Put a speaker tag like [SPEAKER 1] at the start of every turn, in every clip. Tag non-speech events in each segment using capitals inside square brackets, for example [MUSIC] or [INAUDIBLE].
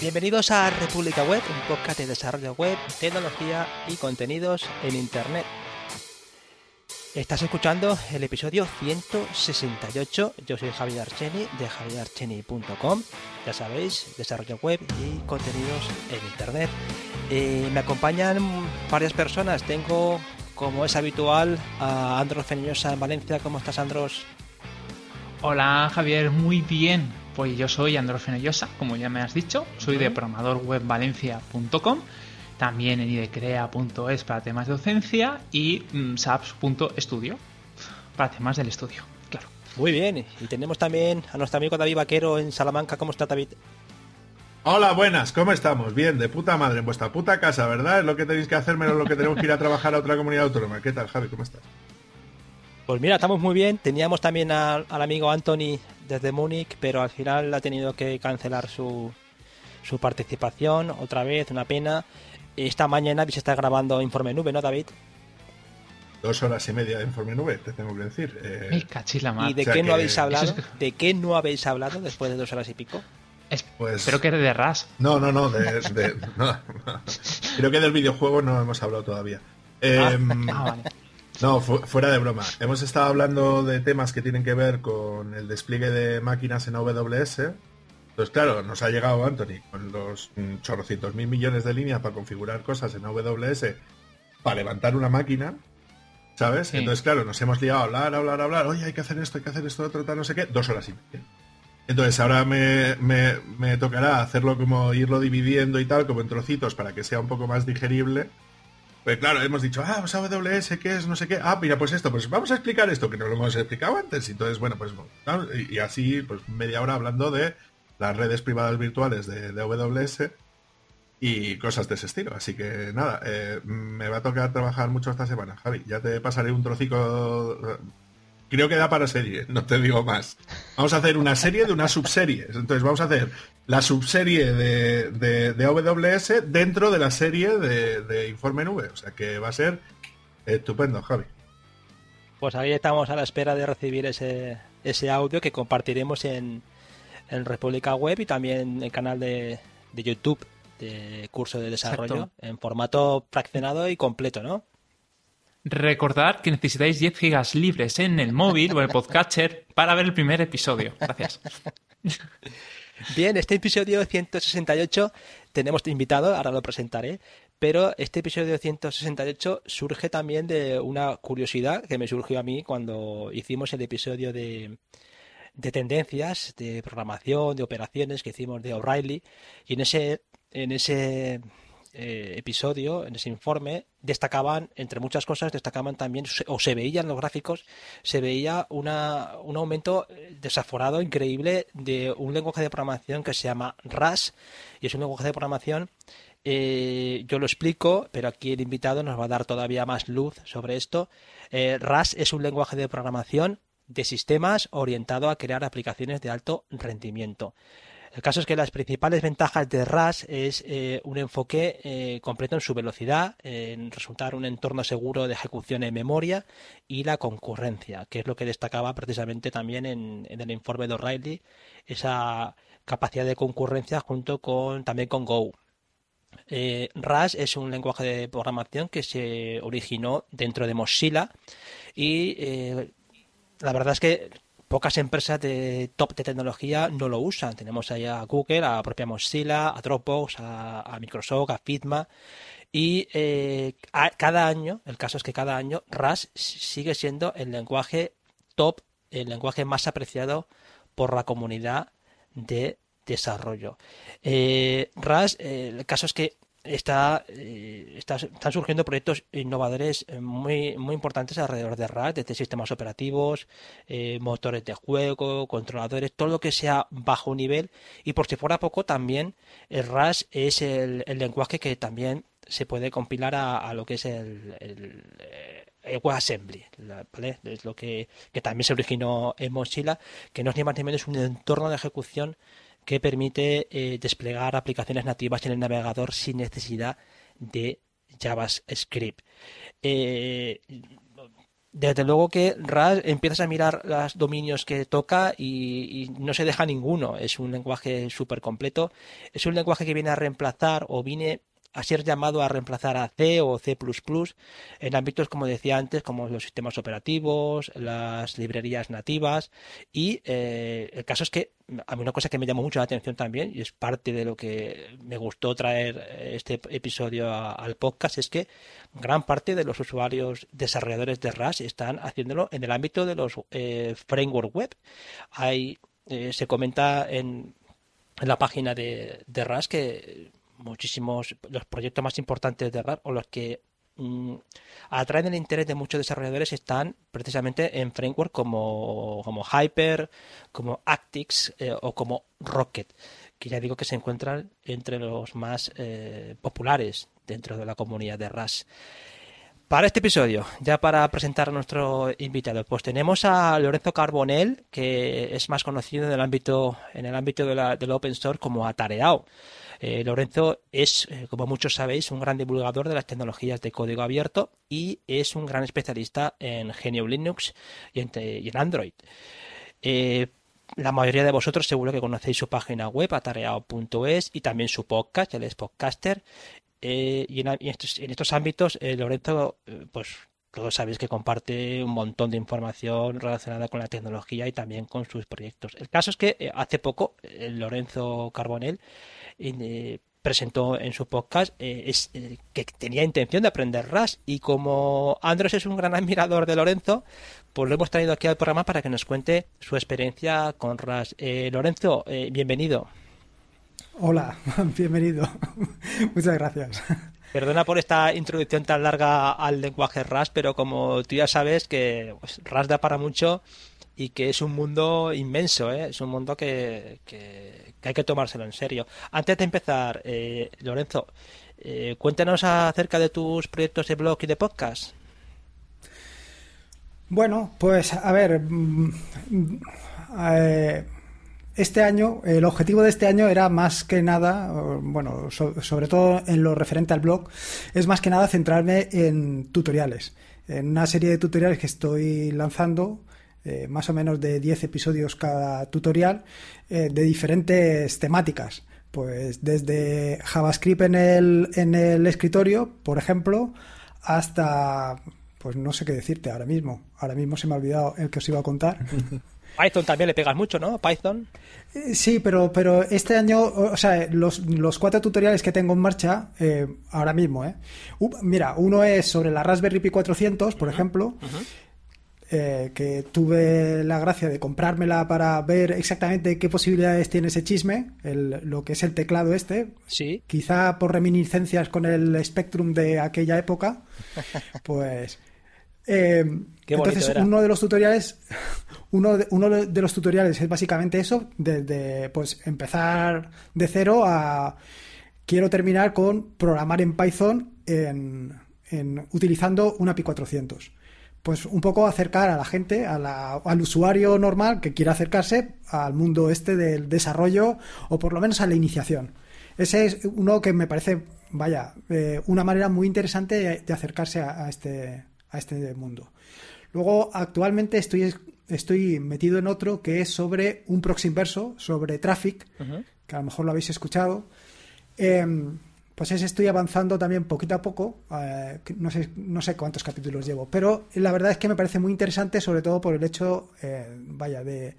[SPEAKER 1] Bienvenidos a República Web, un podcast de desarrollo web, tecnología y contenidos en Internet. Estás escuchando el episodio 168. Yo soy Javier Archeni de javierarcheni.com. Ya sabéis, desarrollo web y contenidos en Internet. Eh, me acompañan varias personas. Tengo, como es habitual, a Andros Feñosa en Valencia. ¿Cómo estás, Andros?
[SPEAKER 2] Hola, Javier. Muy bien. Pues yo soy Andros Fenollosa, como ya me has dicho. Soy de programadorwebvalencia.com también en idecrea.es para temas de docencia y mm, saps.studio para temas del estudio, claro.
[SPEAKER 1] Muy bien, y tenemos también a nuestro amigo David Vaquero en Salamanca. ¿Cómo está David?
[SPEAKER 3] Hola, buenas, ¿cómo estamos? Bien, de puta madre, en vuestra puta casa, ¿verdad? Es lo que tenéis que hacer menos lo que tenemos que ir a trabajar a otra comunidad autónoma. ¿Qué tal, Javi? ¿Cómo estás?
[SPEAKER 1] Pues mira, estamos muy bien. Teníamos también al amigo Anthony desde Múnich, pero al final ha tenido que cancelar su, su participación otra vez, una pena. Esta mañana se está grabando Informe Nube, ¿no, David?
[SPEAKER 3] Dos horas y media de Informe Nube, te tengo que decir.
[SPEAKER 2] Eh... ¿Y
[SPEAKER 1] de qué no habéis hablado? ¿De qué no habéis hablado después de dos horas y pico?
[SPEAKER 2] pues... Espero que de RAS.
[SPEAKER 3] No, no, no, de, [LAUGHS] Creo que del videojuego no hemos hablado todavía. ah, em, [LAUGHS] ah vale. No, fuera de broma. Hemos estado hablando de temas que tienen que ver con el despliegue de máquinas en AWS entonces, claro, nos ha llegado Anthony con los chorrocientos mil millones de líneas para configurar cosas en AWS para levantar una máquina, ¿sabes? Entonces, claro, nos hemos liado a hablar, hablar, hablar. Oye, hay que hacer esto, hay que hacer esto, otro, tal, no sé qué. Dos horas y media. Entonces, ahora me, me, tocará hacerlo como irlo dividiendo y tal, como en trocitos, para que sea un poco más digerible. Pues claro, hemos dicho, ah, pues AWS, ¿qué es? No sé qué. Ah, mira, pues esto, pues vamos a explicar esto, que no lo hemos explicado antes. Entonces, bueno, pues, y así, pues media hora hablando de las redes privadas virtuales de, de AWS y cosas de ese estilo. Así que nada, eh, me va a tocar trabajar mucho esta semana, Javi. Ya te pasaré un trocico. Creo que da para serie, no te digo más. Vamos a hacer una serie de una subserie. Entonces vamos a hacer la subserie de, de, AWS dentro de la serie de, de Informe Nube. O sea que va a ser estupendo, Javi.
[SPEAKER 1] Pues ahí estamos a la espera de recibir ese, ese audio que compartiremos en, en República Web y también en el canal de, YouTube de curso de desarrollo en formato fraccionado y completo, ¿no?
[SPEAKER 2] Recordad que necesitáis 10 gigas libres en el móvil o el podcatcher para ver el primer episodio. Gracias. [LAUGHS]
[SPEAKER 1] Bien, este episodio 168 tenemos invitado, ahora lo presentaré, pero este episodio 168 surge también de una curiosidad que me surgió a mí cuando hicimos el episodio de, de tendencias, de programación, de operaciones que hicimos de O'Reilly. Y en ese, en ese eh, episodio, en ese informe, destacaban, entre muchas cosas, destacaban también, o se veían los gráficos, se veía una, un aumento eh, desaforado, increíble, de un lenguaje de programación que se llama RAS, y es un lenguaje de programación eh, yo lo explico, pero aquí el invitado nos va a dar todavía más luz sobre esto. RAS es un lenguaje de programación de sistemas orientado a crear aplicaciones de alto rendimiento. El caso es que las principales ventajas de RAS es eh, un enfoque eh, completo en su velocidad, en resultar un entorno seguro de ejecución en memoria y la concurrencia, que es lo que destacaba precisamente también en, el informe de O'Reilly, esa capacidad de concurrencia junto con también con Go. Eh, RAS es un lenguaje de programación que se originó dentro de Mozilla y la verdad es que pocas empresas de top de tecnología no lo usan. Tenemos ahí a Google, a propia Mozilla, a Dropbox, a, Microsoft, a Fitma. Y eh, cada año, el caso es que cada año RAS sigue siendo el lenguaje top, el lenguaje más apreciado por la comunidad de desarrollo. Eh, RAS, eh, el caso es que está, eh, está, están surgiendo proyectos innovadores eh, muy, muy importantes alrededor de RAS, desde sistemas operativos, eh, motores de juego, controladores, todo lo que sea bajo nivel. Y por si fuera poco, también el RAS es el, lenguaje que también se puede compilar a, lo que es el, el, WebAssembly, Es lo que, que también se originó en Mozilla, que no es ni más ni menos un entorno de ejecución que permite eh, desplegar aplicaciones nativas en el navegador sin necesidad de JavaScript. Eh, desde luego que RAS empiezas a mirar los dominios que toca y, no se deja ninguno. Es un lenguaje súper completo. Es un lenguaje que viene a reemplazar o viene a ser llamado a reemplazar a C o C++ en ámbitos, como decía antes, como los sistemas operativos, las librerías nativas y eh, el caso es que a mí una cosa que me llamó mucho la atención también y es parte de lo que me gustó traer este episodio al podcast es que gran parte de los usuarios desarrolladores de RAS están haciéndolo en el ámbito de los eh, framework web. Hay, eh, se comenta en, en la página de, de RAS que muchísimos, los proyectos más importantes de RAP o los que mm, atraen el interés de muchos desarrolladores están precisamente en framework como, como Hyper, como Actix eh, o como Rocket, que ya digo que se encuentran entre los más eh, populares dentro de la comunidad de RAS. Para este episodio, ya para presentar a nuestro invitado, pues tenemos a Lorenzo Carbonell, que es más conocido en el ámbito, en el ámbito de la, del open source como Atareao. Eh, Lorenzo es, eh, como muchos sabéis, un gran divulgador de las tecnologías de código abierto y es un gran especialista en GNU Linux y en, Android. Eh, la mayoría de vosotros seguro que conocéis su página web, atareado.es, y también su podcast, él es podcaster. y en, estos, ámbitos, Lorenzo, pues todos sabéis que comparte un montón de información relacionada con la tecnología y también con sus proyectos. El caso es que hace poco, Lorenzo Carbonell presentó en su podcast eh, es, eh, que tenía intención de aprender RAS y como Andros es un gran [LAUGHS] admirador de Lorenzo, pues lo hemos traído aquí al programa para que nos cuente su experiencia con RAS. Lorenzo, bienvenido.
[SPEAKER 4] Hola, [LAUGHS] bienvenido. [LAUGHS] Muchas gracias.
[SPEAKER 1] Perdona por esta introducción tan larga al lenguaje RAS, pero como tú ya sabes que pues, RAS da para mucho y que es un mundo inmenso, ¿eh? es un mundo que, hay que tomárselo en serio. Antes de empezar, eh, Lorenzo, eh, cuéntanos acerca de tus proyectos de blog y de podcast.
[SPEAKER 4] Bueno, pues a ver, mm, este año, el objetivo de este año era más que nada, bueno, sobre todo en lo referente al blog, es más que nada centrarme en tutoriales, en una serie de tutoriales que estoy lanzando eh, más o menos de 10 episodios cada tutorial eh, de diferentes temáticas. Pues desde JavaScript en el, en el escritorio, por ejemplo, hasta, pues no sé qué decirte ahora mismo. Ahora mismo se me ha olvidado el que os iba a contar. [LAUGHS]
[SPEAKER 1] Python también le pegas mucho, ¿no? Python.
[SPEAKER 4] Eh, sí, pero, pero este año, o sea, los, cuatro tutoriales que tengo en marcha ahora mismo, ¿eh? mira, uno es sobre la Raspberry Pi 400, por ejemplo, eh, que tuve la gracia de comprármela para ver exactamente qué posibilidades tiene ese chisme, lo que es el teclado este.
[SPEAKER 1] Sí.
[SPEAKER 4] Quizá por reminiscencias con el Spectrum de aquella época. [LAUGHS] Pues. Eh, entonces, uno de los tutoriales. Uno de, uno de los tutoriales es básicamente eso, desde pues empezar de cero a quiero terminar con programar en Python en, en utilizando una API 400 pues un poco acercar a la gente, al usuario normal que quiera acercarse al mundo este del desarrollo o por lo menos a la iniciación. Ese es uno que me parece, vaya, eh, una manera muy interesante de, acercarse a, este, a este mundo. Luego, actualmente estoy, estoy metido en otro que es sobre un proxy inverso, sobre traffic, que a lo mejor lo habéis escuchado. Em, pues es, estoy avanzando también poquito a poco, eh, no, sé, no sé cuántos capítulos llevo, pero la verdad es que me parece muy interesante, sobre todo por el hecho, eh, vaya, de,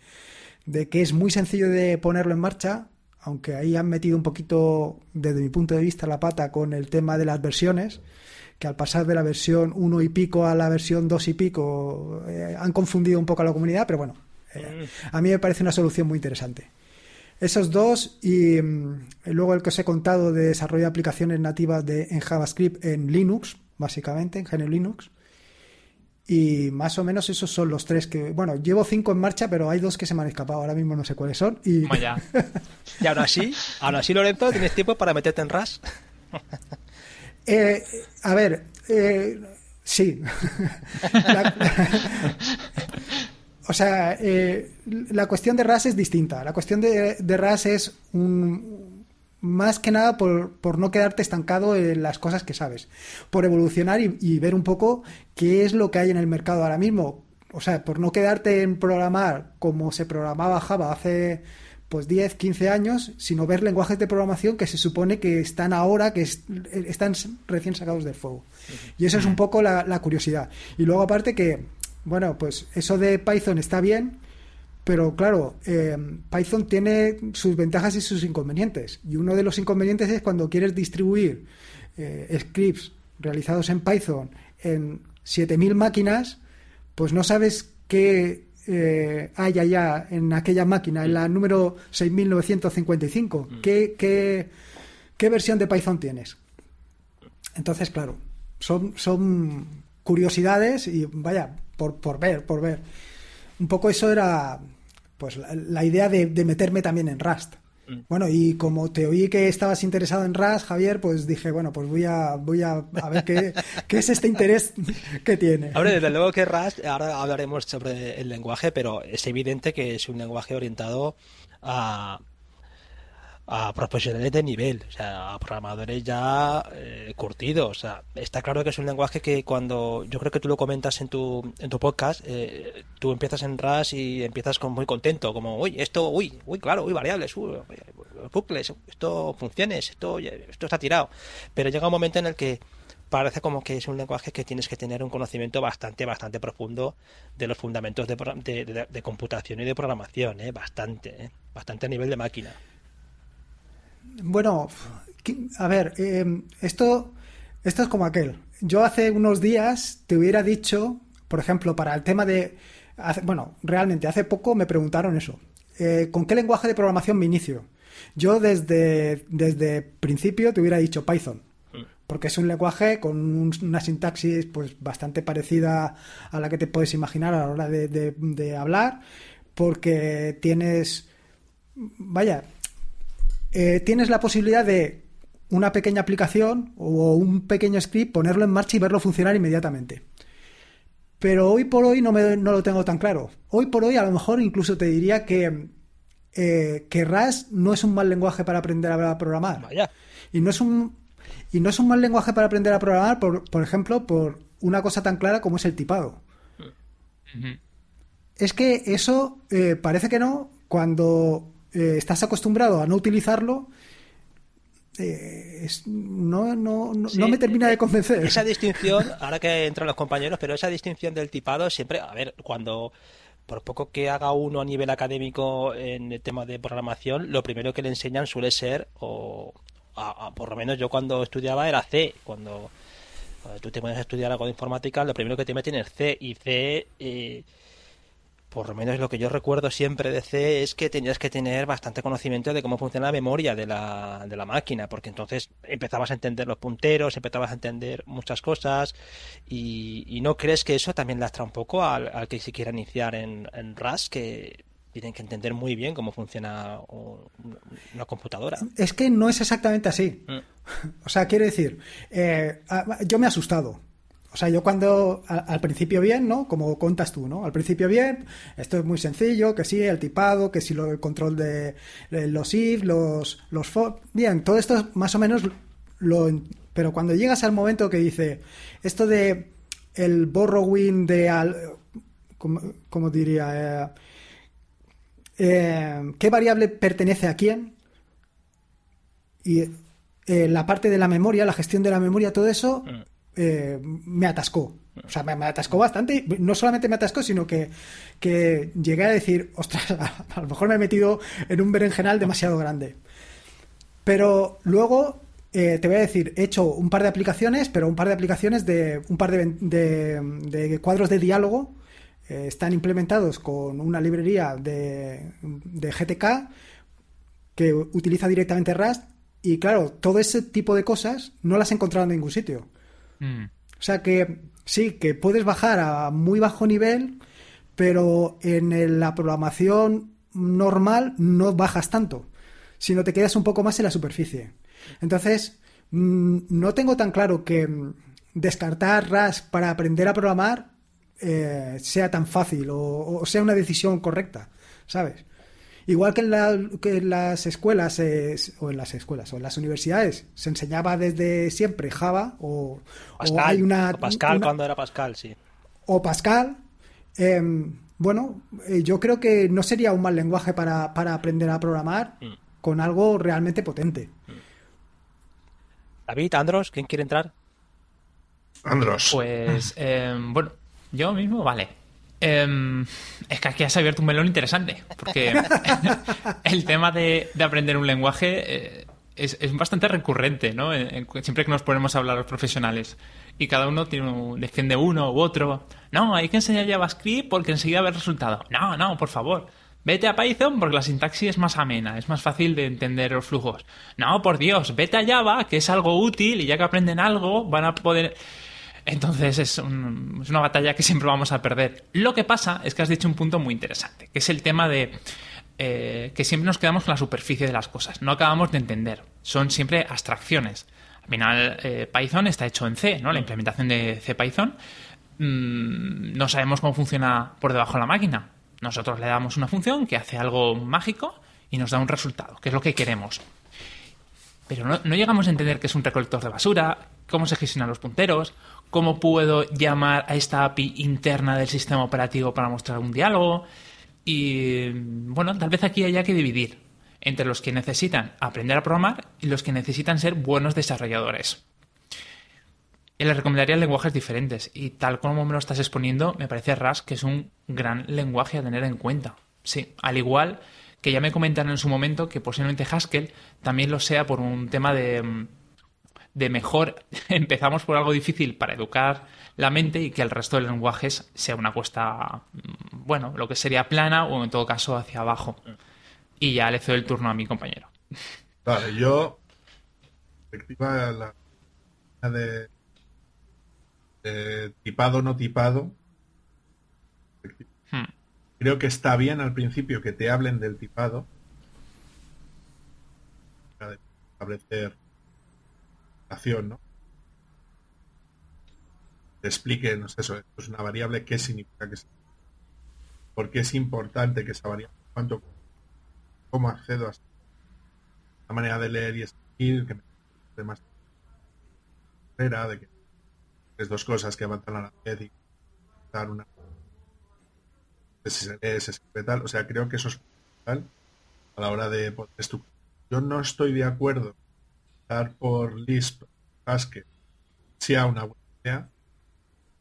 [SPEAKER 4] que es muy sencillo de ponerlo en marcha, aunque ahí han metido un poquito, desde mi punto de vista, la pata con el tema de las versiones, que al pasar de la versión 1 y pico a la versión 2 y pico eh, han confundido un poco a la comunidad, pero bueno, mm. a mí me parece una solución muy interesante. Esos dos y mm, luego el que os he contado de desarrollo de aplicaciones nativas de, en JavaScript en Linux, básicamente, en GNU Linux. Y más o menos esos son los tres que, bueno, llevo cinco en marcha, pero hay dos que se me han escapado, ahora mismo no sé cuáles son. Y,
[SPEAKER 1] ya. [LAUGHS] y ahora sí, ahora sí, Lorenzo, tienes tiempo para meterte en RAS. [LAUGHS]
[SPEAKER 4] Eh, a ver, eh, sí. [LAUGHS] O sea, eh, la cuestión de RAS es distinta. La cuestión de, RAS es un, más que nada por, no quedarte estancado en las cosas que sabes, por evolucionar y, ver un poco qué es lo que hay en el mercado ahora mismo. O sea, por no quedarte en programar como se programaba Java hace pues 10, 15 años, sino ver lenguajes de programación que se supone que están ahora, que están recién sacados del fuego. Y eso es un poco la, la curiosidad. Y luego aparte que, bueno, pues eso de Python está bien, pero claro, eh, Python tiene sus ventajas y sus inconvenientes. Y uno de los inconvenientes es cuando quieres distribuir eh, scripts realizados en Python en 7000 máquinas, pues no sabes qué eh, hay allá en aquella máquina, en la número 6955. Mm. ¿Qué, qué, qué versión de Python tienes? Entonces, claro, son, son curiosidades y vaya, por, por ver, por ver. Un poco eso era pues la, idea de, meterme también en Rust. Mm. Bueno, y como te oí que estabas interesado en Rust, Javier, pues dije, bueno, pues voy a, voy a, ver qué, [LAUGHS] qué, es este interés que tiene.
[SPEAKER 1] Ahora, desde luego que Rust, ahora hablaremos sobre el lenguaje, pero es evidente que es un lenguaje orientado a, a profesionales de nivel, o sea, a programadores ya eh, curtidos. O sea, está claro que es un lenguaje que cuando yo creo que tú lo comentas en tu, en tu podcast, eh, tú empiezas en RAS y empiezas con, muy contento, como, uy, esto, uy, uy, claro, uy, variables, uy, bucles, esto funciones, esto, esto está tirado. Pero llega un momento en el que parece como que es un lenguaje que tienes que tener un conocimiento bastante, bastante profundo de los fundamentos de, de, de, computación y de programación, ¿eh? bastante, ¿eh? bastante a nivel de máquina.
[SPEAKER 4] Bueno, a ver, eh, esto, esto es como aquel. Yo hace unos días te hubiera dicho, por ejemplo, para el tema de... bueno, realmente hace poco me preguntaron eso. Eh, ¿Con qué lenguaje de programación me inicio? Yo desde, desde principio te hubiera dicho Python, porque es un lenguaje con una sintaxis pues bastante parecida a la que te puedes imaginar a la hora de, de hablar, porque tienes, vaya, eh, tienes la posibilidad de una pequeña aplicación o un pequeño script, ponerlo en marcha y verlo funcionar inmediatamente. Pero hoy por hoy no, me, no lo tengo tan claro. Hoy por hoy a lo mejor incluso te diría que, eh, que Rust no es un mal lenguaje para aprender a programar. Y no es un, y no es un mal lenguaje para aprender a programar, por, por ejemplo, por una cosa tan clara como es el tipado. Es que eso eh, parece que no cuando eh, estás acostumbrado a no utilizarlo, eh, no, no, no, me termina de convencer.
[SPEAKER 1] Esa [LAUGHS] distinción, ahora que entran los compañeros, pero esa distinción del tipado siempre, a ver, cuando por poco que haga uno a nivel académico en el tema de programación, lo primero que le enseñan suele ser, o por lo menos yo cuando estudiaba era C, cuando, tú te pones a estudiar algo de informática, lo primero que te meten es C, y C... Eh, por lo menos lo que yo recuerdo siempre de C es que tenías que tener bastante conocimiento de cómo funciona la memoria de la, de la máquina, porque entonces empezabas a entender los punteros, empezabas a entender muchas cosas y, no crees que eso también lastra un poco al, que se quiera iniciar en, en RAS, que tienen que entender muy bien cómo funciona una computadora.
[SPEAKER 4] Es que no es exactamente así. Mm. [LAUGHS] O sea, quiero decir, eh, yo me he asustado o sea, yo cuando al, principio bien, ¿no? Como contas tú, ¿no? Al principio bien, esto es muy sencillo, que sí, el tipado, que sí, lo, el control de, los if, los, los for, bien, todo esto más o menos lo... Pero cuando llegas al momento que dice, esto de el borrowing de... Al, ¿cómo, diría? Eh, eh, ¿Qué variable pertenece a quién? Y eh, la parte de la memoria, la gestión de la memoria, todo eso... Mm. Eh, me atascó. O sea, me, atascó bastante. No solamente me atascó, sino que, llegué a decir, [LAUGHS] ostras, a, lo mejor me he metido en un berenjenal demasiado grande. Pero luego eh, te voy a decir, he hecho un par de aplicaciones, pero un par de aplicaciones de un par de, cuadros de diálogo. Eh, están implementados con una librería de, de GTK que utiliza directamente Rust. Y claro, todo ese tipo de cosas no las he encontrado en ningún sitio. Mm. O sea que sí, que puedes bajar a muy bajo nivel, pero en la programación normal no bajas tanto, sino te quedas un poco más en la superficie. Entonces, mm, no tengo tan claro que mm, descartar RAS para aprender a programar eh, sea tan fácil o, sea una decisión correcta, ¿sabes? Igual que en, las escuelas o en las escuelas o en las universidades se enseñaba desde siempre Java o, hay una
[SPEAKER 1] Pascal cuando era Pascal, sí.
[SPEAKER 4] O Pascal. Em, bueno, eh, yo creo que no sería un mal lenguaje para, aprender a programar mm. con algo realmente potente. Mm.
[SPEAKER 1] David, Andros, ¿quién quiere entrar?
[SPEAKER 3] Andros.
[SPEAKER 2] Pues, em, bueno, yo mismo, vale. Em, es que aquí has abierto un melón interesante, porque [LAUGHS] el tema de, aprender un lenguaje eh, es, bastante recurrente, ¿no? siempre que nos ponemos a hablar los profesionales. Y cada uno tiene defiende uno u otro. No, hay que enseñar JavaScript porque enseguida ve el resultado. No, no, por favor. Vete a Python porque la sintaxis es más amena, es más fácil de entender los flujos. No, por Dios, vete a Java, que es algo útil y ya que aprenden algo, van a poder... Entonces es, una batalla que siempre vamos a perder. Lo que pasa es que has dicho un punto muy interesante, que es el tema de eh, que siempre nos quedamos con la superficie de las cosas, no acabamos de entender, son siempre abstracciones. Al final, eh, Python está hecho en C, ¿no? La implementación de C Python. Mm, no sabemos cómo funciona por debajo de la máquina. Nosotros le damos una función que hace algo mágico y nos da un resultado, que es lo que queremos. Pero no, llegamos a entender qué es un recolector de basura, cómo se gestionan los punteros, cómo puedo llamar a esta API interna del sistema operativo para mostrar un diálogo. Y bueno, tal vez aquí haya que dividir entre los que necesitan aprender a programar y los que necesitan ser buenos desarrolladores. Y les recomendaría lenguajes diferentes y tal como me lo estás exponiendo, me parece Rust que es un gran lenguaje a tener en cuenta. Sí, al igual que ya me comentaron en su momento que posiblemente Haskell también lo sea por un tema de de mejor [LAUGHS] empezamos por algo difícil para educar la mente y que el resto de lenguajes sea una cuesta, mm, bueno, lo que sería plana o en todo caso hacia abajo. Y ya le cedo el turno a mi compañero.
[SPEAKER 3] Vale, yo, perspectiva la de, tipado no tipado. Creo que está bien al principio que te hablen del tipado, establecer ¿no? Te expliquen, eso, esto es una variable, qué significa que es, por qué es importante que esa variable, cuánto, cómo accedo a la manera de leer y escribir, que me más de que es dos cosas que avanzan a la vez y dar una si se lee, se escribe tal, o sea, creo que eso es fundamental a la hora de poder estructurar. Yo no estoy de acuerdo por Lisp Haskell sea una buena idea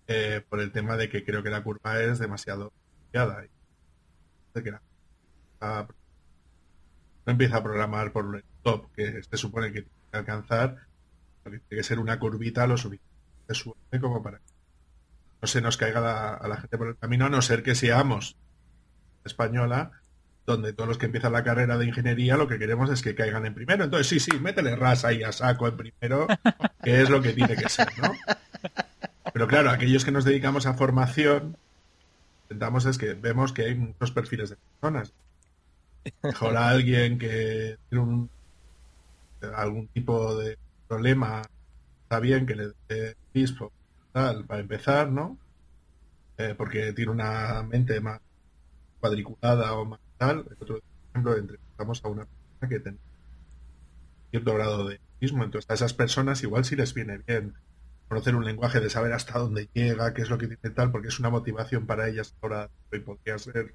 [SPEAKER 3] eh, por el tema de que creo que la curva es demasiado de que no empieza a programar por el top que se supone que tiene que alcanzar tiene que ser una curvita lo suficiente suave como para que no se nos caiga a la gente por el camino a no ser que seamos española donde todos los que empiezan la carrera de ingeniería lo que queremos es que caigan en primero. Entonces, sí, sí, métele rasa ahí a saco en primero, que es lo que tiene que ser, ¿no? Pero claro, aquellos que nos dedicamos a formación, intentamos es que vemos que hay muchos perfiles de personas. Mejor a alguien que tiene algún tipo de problema, está bien que le dé pispo para empezar, ¿no? Eh, porque tiene una mente más cuadriculada o más tal, por ejemplo, entrevistamos a una persona que tiene cierto grado de mismo, entonces a esas personas igual sí les viene bien conocer un lenguaje, de saber hasta dónde llega, qué es lo que tiene tal, porque es una motivación para ellas ahora y podría ser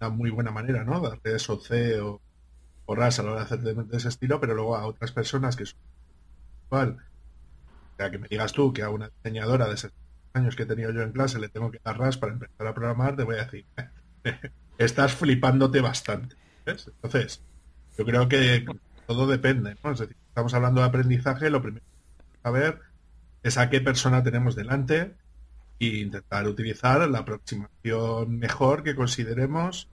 [SPEAKER 3] una muy buena manera, ¿no? Darle eso C o, o RAS a la hora de hacer de, ese estilo, pero luego a otras personas que son igual, sea, que me digas tú que a una diseñadora de esos años que he tenido yo en clase le tengo que dar RAS para empezar a programar, te voy a decir, [LAUGHS] estás flipándote bastante. Entonces, yo creo que todo depende, ¿no? Estamos hablando de aprendizaje, lo primero que saber es a qué persona tenemos delante e intentar utilizar la aproximación mejor que consideremos,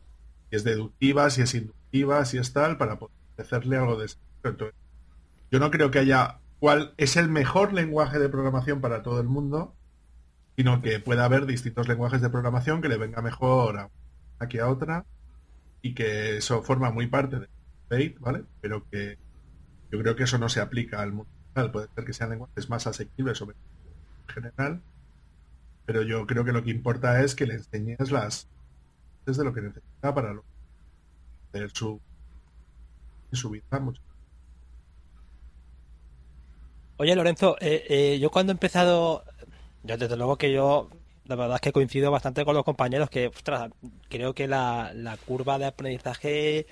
[SPEAKER 3] si es deductiva, si es inductiva, si es tal, para poder hacerle algo de eso. yo no creo que haya cuál es el mejor lenguaje de programación para todo el mundo, sino que pueda haber distintos lenguajes de programación que le venga mejor a aquí a otra y que eso forma muy parte del debate, ¿vale? Pero que yo creo que eso no se aplica al mundo general. Puede ser que sean lenguajes más asequibles sobre en general, pero yo creo que lo que importa es que le enseñes las desde lo que necesita para tener su, su vida mucho.
[SPEAKER 1] Oye, Lorenzo, eh, eh, yo cuando he empezado, yo desde luego que yo, la verdad es que coincido bastante con los compañeros que, ostras, creo que la, la curva de aprendizaje,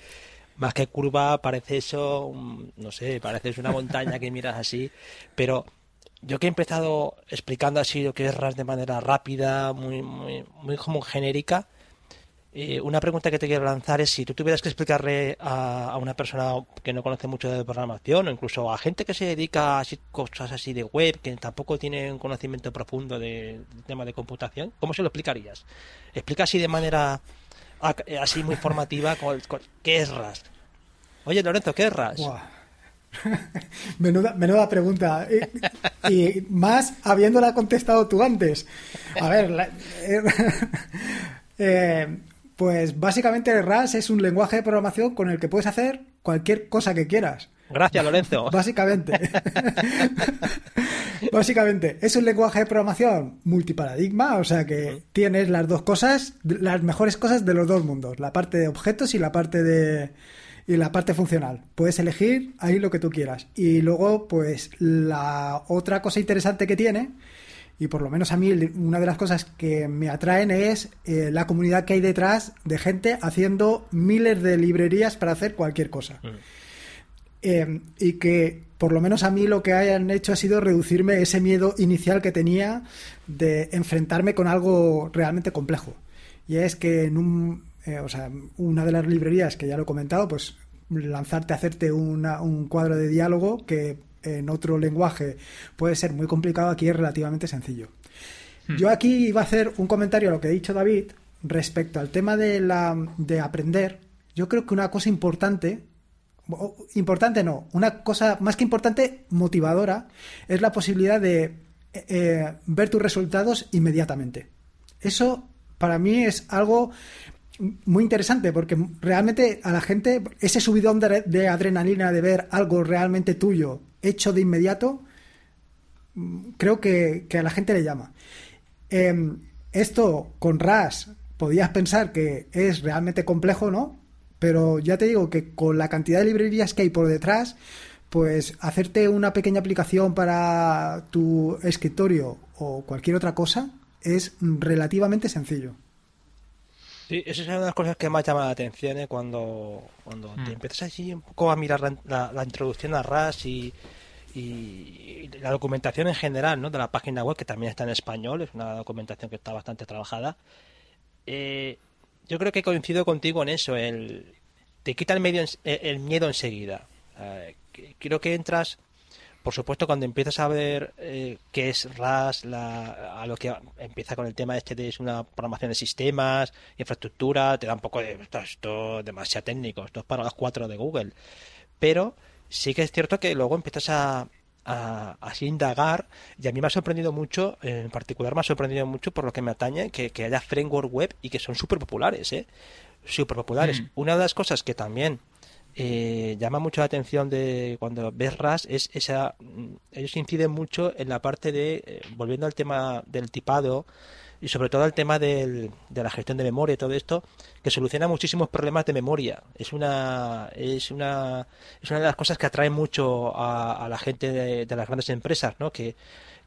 [SPEAKER 1] más que curva, parece eso, no sé, parece una montaña que miras así, pero yo que he empezado explicando así lo que es RAS de manera rápida, muy, muy, muy como genérica, eh, una pregunta que te quiero lanzar es si tú tuvieras que explicarle a, una persona que no conoce mucho de programación o incluso a gente que se dedica a cosas así de web, que tampoco tiene un conocimiento profundo de, del tema de computación, ¿cómo se lo explicarías? Explica así de manera así muy formativa [LAUGHS] qué es RAS. Oye, Lorenzo, ¿qué es RAS? [LAUGHS]
[SPEAKER 4] menuda, menuda pregunta. Y, más habiéndola contestado tú antes. A ver, eh, [LAUGHS] pues básicamente RAS es un lenguaje de programación con el que puedes hacer cualquier cosa que quieras.
[SPEAKER 1] Gracias, Lorenzo. [LAUGHS]
[SPEAKER 4] Básicamente. [LAUGHS] Básicamente, es un lenguaje de programación multiparadigma, o sea que tienes las dos cosas, las mejores cosas de los dos mundos, la parte de objetos y la parte de y la parte funcional. Puedes elegir ahí lo que tú quieras. Y luego, pues la otra cosa interesante que tiene y por lo menos a mí una de las cosas que me atraen es eh, la comunidad que hay detrás de gente haciendo miles de librerías para hacer cualquier cosa. Mm. Eh, y que por lo menos a mí lo que hayan hecho ha sido reducirme ese miedo inicial que tenía de enfrentarme con algo realmente complejo. Y es que en un, eh, o sea, una de las librerías que ya lo he comentado, pues lanzarte a hacerte un cuadro de diálogo que en otro lenguaje puede ser muy complicado, aquí es relativamente sencillo. Hmm. Yo aquí iba a hacer un comentario a lo que ha dicho David respecto al tema de, la, de aprender. Yo creo que una cosa importante, importante no, una cosa más que importante, motivadora, es la posibilidad de eh, eh, ver tus resultados inmediatamente. Eso para mí es algo muy interesante porque realmente a la gente ese subidón de, adrenalina de ver algo realmente tuyo hecho de inmediato, creo que, a la gente le llama. Em, esto con RAS podías pensar que es realmente complejo, ¿no? Pero ya te digo que con la cantidad de librerías que hay por detrás, pues hacerte una pequeña aplicación para tu escritorio o cualquier otra cosa es relativamente sencillo.
[SPEAKER 1] Sí, esa es una de las cosas que más llama la atención ¿eh? cuando, cuando te mm. empiezas así un poco a mirar la, introducción a RAS y, y, la documentación en general ¿no? de la página web, que también está en español, es una documentación que está bastante trabajada. Eh, yo creo que coincido contigo en eso, el, te quita el, medio, el miedo enseguida. Eh, creo que entras por supuesto, cuando empiezas a ver eh, qué es RAS, a lo que empieza con el tema este de es una programación de sistemas, infraestructura, te da un poco de esto, demasiado técnico, esto es para las cuatro de Google. Pero sí que es cierto que luego empiezas a, a, así indagar y a mí me ha sorprendido mucho, en particular me ha sorprendido mucho por lo que me atañe que, haya framework web y que son súper populares, ¿eh? Súper populares. Mm. Una de las cosas que también eh, llama mucho la atención de cuando ves RAS es esa mm, ellos inciden mucho en la parte de eh, volviendo al tema del tipado y sobre todo al tema del, de la gestión de memoria y todo esto que soluciona muchísimos problemas de memoria. Es una es una es una de las cosas que atrae mucho a, la gente de, de, las grandes empresas no que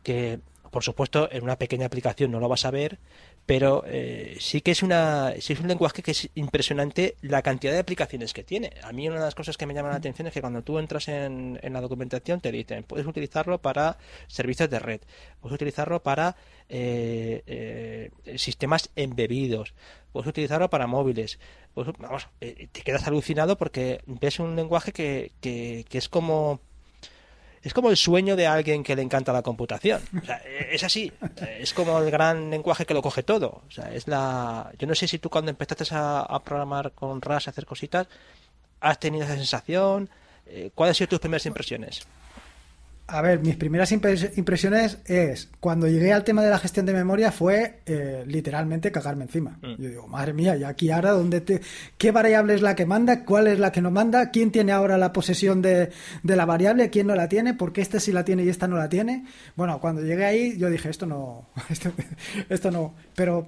[SPEAKER 1] que por supuesto en una pequeña aplicación no lo vas a ver pero eh, sí que es una sí es un lenguaje que es impresionante la cantidad de aplicaciones que tiene. A mí una de las cosas que me llama la atención es que cuando tú entras en, la documentación te dicen puedes utilizarlo para servicios de red, puedes utilizarlo para eh, eh, sistemas embebidos, puedes utilizarlo para móviles. Pues, vamos, te quedas alucinado porque ves un lenguaje que, que, que es como es como el sueño de alguien que le encanta la computación. E-, es así. Es como el gran lenguaje que lo coge todo. O sea, es la. Yo no sé si tú cuando empezaste a, programar con RAS, a hacer cositas, has tenido esa sensación. Eh, ¿Cuáles han sido tus primeras impresiones?
[SPEAKER 4] A ver, mis primeras impresiones es, cuando llegué al tema de la gestión de memoria fue eh, literalmente cagarme encima. Mm. Yo digo, madre mía, y aquí ahora, ¿dónde te, ¿qué variable es la que manda? ¿Cuál es la que no manda? ¿Quién tiene ahora la posesión de, de la variable? ¿Quién no la tiene? ¿Por qué este sí la tiene y esta no la tiene? Bueno, cuando llegué ahí yo dije, esto no, [LAUGHS] esto, no. Pero,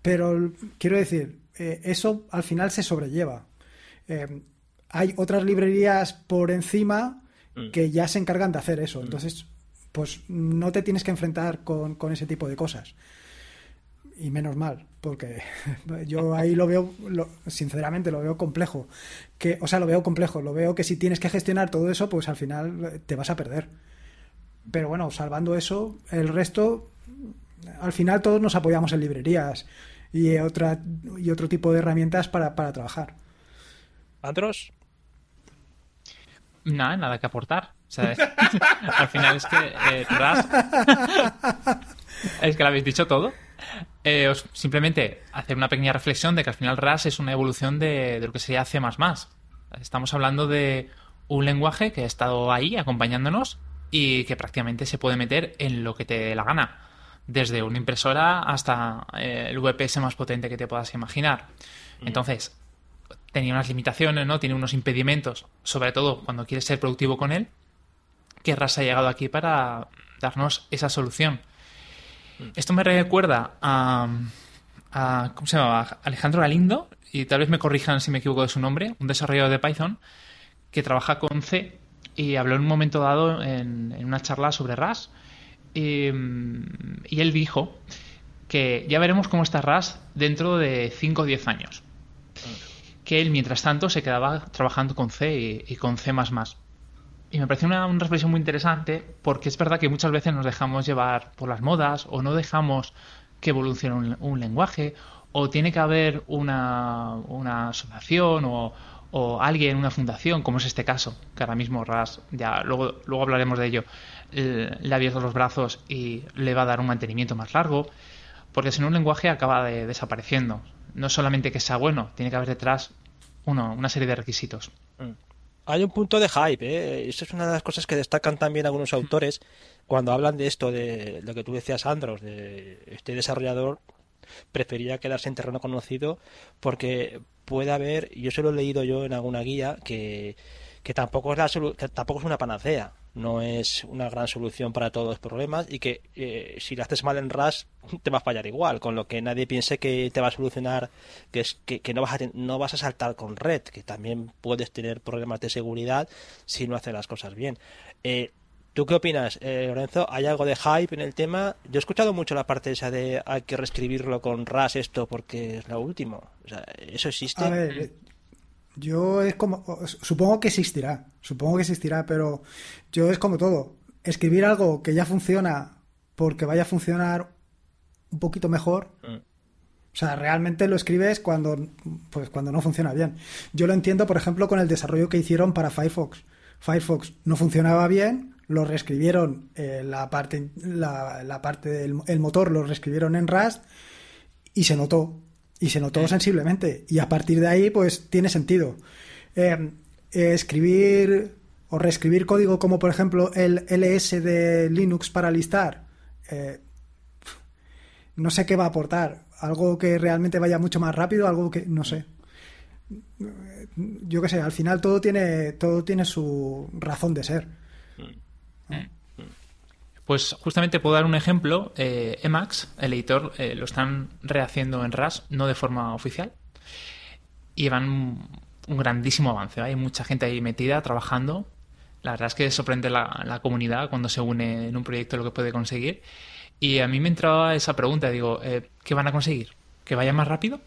[SPEAKER 4] pero quiero decir, eh, eso al final se sobrelleva. Eh, hay otras librerías por encima. Que ya se encargan de hacer eso. Mm. Entonces, pues no te tienes que enfrentar con, ese tipo de cosas. Y menos mal, porque [LAUGHS] yo ahí lo veo, sinceramente, lo veo complejo. Que, o sea, lo veo complejo. Lo veo que si tienes que gestionar todo eso, pues al final te vas a perder. Pero bueno, salvando eso, el resto, al final todos nos apoyamos en librerías y, otra, y otro tipo de herramientas para, para trabajar.
[SPEAKER 1] ¿Andros?
[SPEAKER 2] Nada, nada que aportar. [LAUGHS] al final es que eh, [LAUGHS] es que lo habéis dicho todo. Eh, simplemente hacer una pequeña reflexión de que al final RAS es una evolución de, lo que sería C++. Estamos hablando de un lenguaje que ha estado ahí acompañándonos y que prácticamente se puede meter en lo que te dé la gana. Desde una impresora hasta eh, el VPS más potente que te puedas imaginar. Entonces, tenía unas limitaciones, ¿no? Tiene unos impedimentos, sobre todo cuando quieres ser productivo con él, que RAS ha llegado aquí para darnos esa solución. Mm. Esto me recuerda a, ¿cómo se llama? Alejandro Galindo, y tal vez me corrijan si me equivoco de su nombre, un desarrollador de Python que trabaja con C y habló en un momento dado en, una charla sobre RAS y, y, él dijo que ya veremos cómo está RAS dentro de 5 o 10 años que él, mientras tanto, se quedaba trabajando con C y, con C. Y me pareció una, reflexión muy interesante porque es verdad que muchas veces nos dejamos llevar por las modas o no dejamos que evolucione un, lenguaje o tiene que haber una, asociación o, alguien, una fundación, como es este caso, que ahora mismo RAS, ya luego, luego hablaremos de ello, le ha abierto los brazos y le va a dar un mantenimiento más largo, porque si no un lenguaje acaba desapareciendo no solamente que sea bueno, tiene que haber detrás uno, una serie de requisitos. Mm.
[SPEAKER 1] Hay un punto de hype, ¿eh? eso es una de las cosas que destacan también algunos autores cuando hablan de esto, de lo que tú decías, Andros, de este desarrollador prefería quedarse en terreno conocido porque puede haber, yo se lo he leído yo en alguna guía, que, que tampoco es la que tampoco es una panacea no es una gran solución para todos los problemas y que eh, si lo haces mal en RAS te va a fallar igual, con lo que nadie piense que te va a solucionar, que es que, no, vas a, no vas a saltar con red, que también puedes tener problemas de seguridad si no haces las cosas bien. Eh, ¿Tú qué opinas, eh, Lorenzo? ¿Hay algo de hype en el tema? Yo he escuchado mucho la parte esa de hay que reescribirlo con RAS esto porque es lo último. O sea, ¿Eso existe?
[SPEAKER 4] A ver, yo es como, supongo que existirá, supongo que existirá, pero yo es como todo. Escribir algo que ya funciona porque vaya a funcionar un poquito mejor. Mm. O sea, realmente lo escribes cuando, pues cuando no funciona bien. Yo lo entiendo, por ejemplo, con el desarrollo que hicieron para Firefox. Firefox no funcionaba bien, lo reescribieron eh, la parte, la, parte del motor, lo reescribieron en Rust y se notó y se notó sensiblemente. Y a partir de ahí, pues tiene sentido. Eh, eh, escribir o reescribir código como por ejemplo el ls de Linux para listar, eh, no sé qué va a aportar. Algo que realmente vaya mucho más rápido, algo que no sé. Yo qué sé, al final todo tiene, todo tiene su razón de ser. Mm.
[SPEAKER 2] Pues justamente puedo dar un ejemplo. Eh, Emacs, el editor, eh, lo están rehaciendo en RAS, no de forma oficial. Y van un, grandísimo avance. Hay mucha gente ahí metida, trabajando. La verdad es que sorprende la, comunidad cuando se une en un proyecto lo que puede conseguir. Y a mí me entraba esa pregunta, digo, eh, ¿qué van a conseguir? ¿Que vaya más rápido?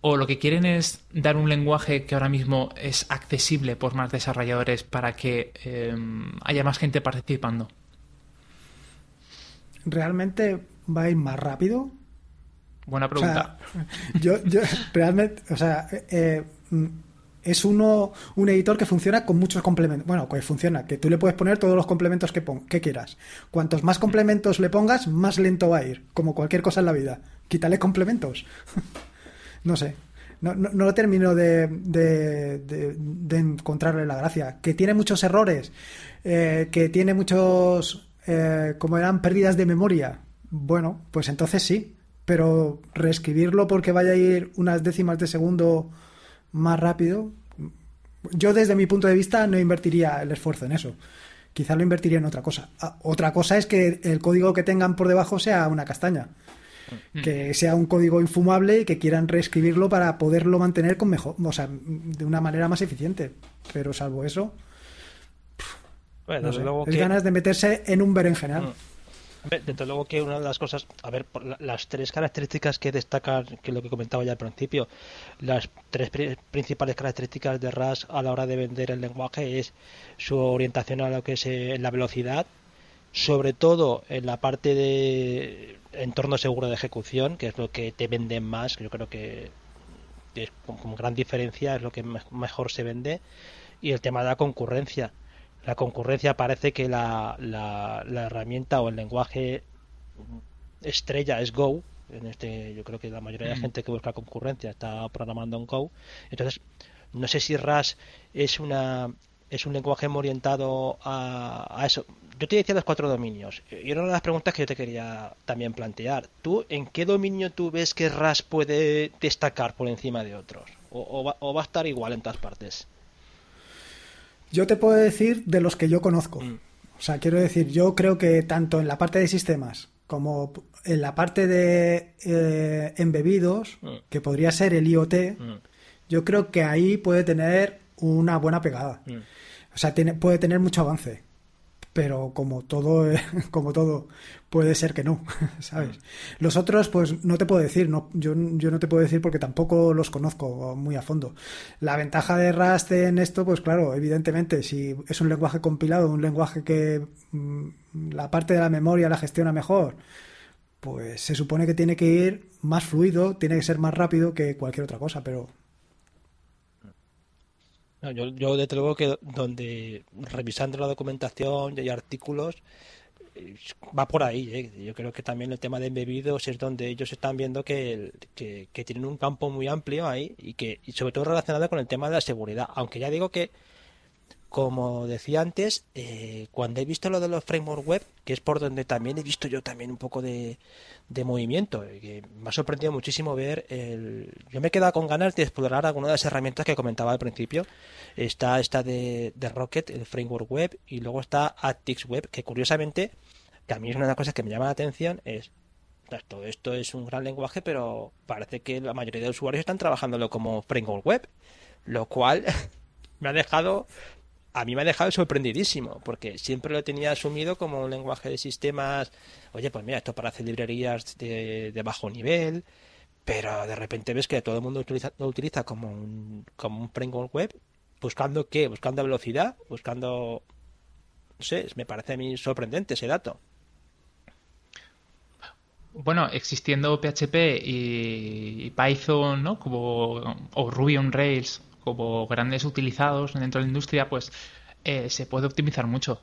[SPEAKER 2] ¿O lo que quieren es dar un lenguaje que ahora mismo es accesible por más desarrolladores para que haya más gente participando?
[SPEAKER 4] Realmente va a ir más rápido?
[SPEAKER 2] Buena pregunta. [LAUGHS]
[SPEAKER 4] yo, yo realmente, o sea, eh, mm, es uno un editor que funciona con muchos complementos. Bueno, que funciona, que tú le puedes poner todos los complementos que, que quieras. Cuantos más complementos le pongas, más lento va a ir, como cualquier cosa en la vida. Quítale complementos. [LAUGHS] no sé. No, no, no lo termino de, de, de, encontrarle la gracia. Que tiene muchos errores, eh, que tiene muchos eh, como eran pérdidas de memoria, bueno, pues entonces sí, pero reescribirlo porque vaya a ir unas décimas de segundo más rápido, yo desde mi punto de vista no invertiría el esfuerzo en eso. Quizá lo invertiría en otra cosa. Ah, otra cosa es que el código que tengan por debajo sea una castaña. mm. que sea un código infumable y que quieran reescribirlo para poderlo mantener con mejor, o sea, de una manera más eficiente. Pero salvo eso, es ganas de meterse en un berenjenal. Mm.
[SPEAKER 1] Desde luego que una de las cosas, a ver, las tres características que destacan, que lo que comentaba ya al principio, las tres principales características de RAS a la hora de vender el lenguaje es su orientación a lo que es eh, la velocidad, sobre todo en la parte de entorno seguro de ejecución, que es lo que te venden más, yo creo que es con gran diferencia es lo que mejor se vende, y el tema de la concurrencia la concurrencia parece que la, la, herramienta o el lenguaje estrella es Go. En este, yo creo que la mayoría de la mm. gente que busca concurrencia está programando en Go. Entonces, no sé si RAS es una es un lenguaje orientado a, eso. Yo te decía los cuatro dominios. Y una de las preguntas que yo te quería también plantear. ¿Tú en qué dominio tú ves que RAS puede destacar por encima de otros? ¿O, o va a estar igual en todas partes?
[SPEAKER 4] Yo te puedo decir de los que yo conozco. Mm. O sea, quiero decir, yo creo que tanto en la parte de sistemas como en la parte de eh, embebidos, mm. que podría ser el IoT, mm. yo creo que ahí puede tener una buena pegada. O sea, tiene, puede tener mucho avance pero como todo, [LAUGHS] como todo, puede ser que no, [LAUGHS] ¿sabes? Los otros, pues no te puedo decir, no, yo, yo no te puedo decir porque tampoco los conozco muy a fondo. La ventaja de Rust en esto, pues claro, evidentemente, si es un lenguaje compilado, un lenguaje que mm, la parte de la memoria la gestiona mejor, pues se supone que tiene que ir más fluido, tiene que ser más rápido que cualquier otra cosa, pero
[SPEAKER 1] yo, yo desde luego que donde revisando la documentación y artículos eh, va por ahí. ¿eh? Yo creo que también el tema de embebidos es donde ellos están viendo que, que, que, tienen un campo muy amplio ahí y que y sobre todo relacionado con el tema de la seguridad. Aunque ya digo que como decía antes, eh, cuando he visto lo de los frameworks web, que es por donde también he visto yo también un poco de, movimiento, eh, que me ha sorprendido muchísimo ver el... Yo me he quedado con ganas de explorar alguna de las herramientas que comentaba al principio. Está esta de, Rocket, el framework web, y luego está Actix Web, que curiosamente, que a mí es una de las cosas que me llama la atención, es todo esto es un gran lenguaje, pero parece que la mayoría de usuarios están trabajándolo como framework web, lo cual [LAUGHS] me ha dejado a mí me ha dejado sorprendidísimo, porque siempre lo tenía asumido como un lenguaje de sistemas, oye, pues mira, esto para hacer librerías de, bajo nivel, pero de repente ves que todo el mundo utiliza, lo utiliza como un, como un framework web, buscando qué, buscando velocidad, buscando, no sé, me parece a mí sorprendente ese dato.
[SPEAKER 2] Bueno, existiendo PHP y, Python, ¿no? Como, o Ruby on Rails como grandes utilizados dentro de la industria, pues eh, se puede optimizar mucho.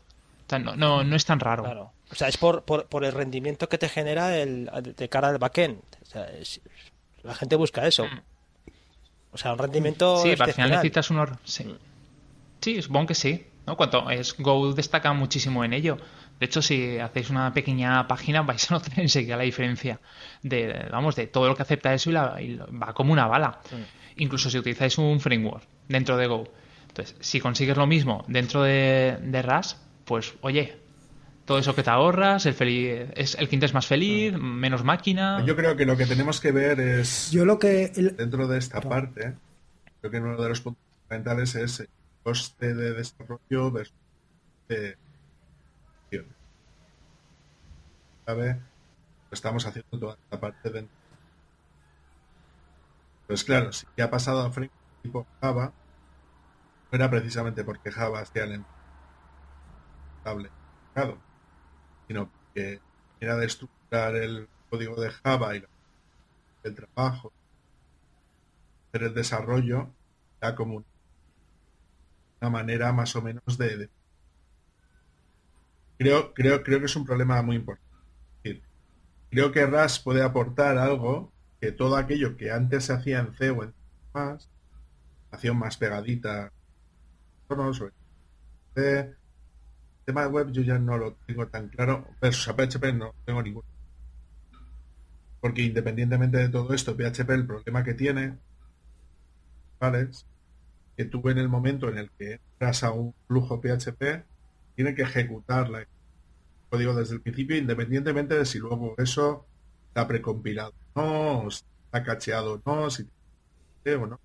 [SPEAKER 2] no, no, es tan raro.
[SPEAKER 1] Claro. O sea, es por, por, el rendimiento que te genera el, de cara al backend. O sea, la gente busca eso. Mm. O sea, un rendimiento.
[SPEAKER 2] Sí, al final necesitas un. Sí. Sí, supongo que sí. ¿no? Cuanto es Go destaca muchísimo en ello. De hecho, si hacéis una pequeña página vais a [LAUGHS] notar enseguida la diferencia de, vamos, de todo lo que acepta eso y, la, va como una bala. Mm incluso si utilizáis un framework dentro de Go. Entonces, si consigues lo mismo dentro de, de RAS, pues oye, todo eso que te ahorras, el feliz, es el quinto es más feliz, menos máquina.
[SPEAKER 3] Yo creo que lo que tenemos que ver es
[SPEAKER 4] yo lo que
[SPEAKER 3] dentro de esta parte, creo que uno de los puntos fundamentales es el coste de desarrollo versus de ¿Sabe? Estamos haciendo toda esta parte dentro pues claro, si ha pasado a framework tipo Java, no era precisamente porque Java sea el estable sino que era de estructurar el código de Java y el trabajo, pero el desarrollo ya como una manera más o menos de, creo creo creo que es un problema muy importante creo que RAS puede aportar algo que todo aquello que antes se hacía en C o en más, acción más pegadita, el tema de web yo ya no lo tengo tan claro, versus a PHP no tengo ninguno. Porque independientemente de todo esto, PHP el problema que tiene, ¿vale? que tú en el momento en el que entras a un flujo PHP, tiene que ejecutar el código desde el principio, independientemente de si luego eso está precompilado no, está cacheado no, si o no.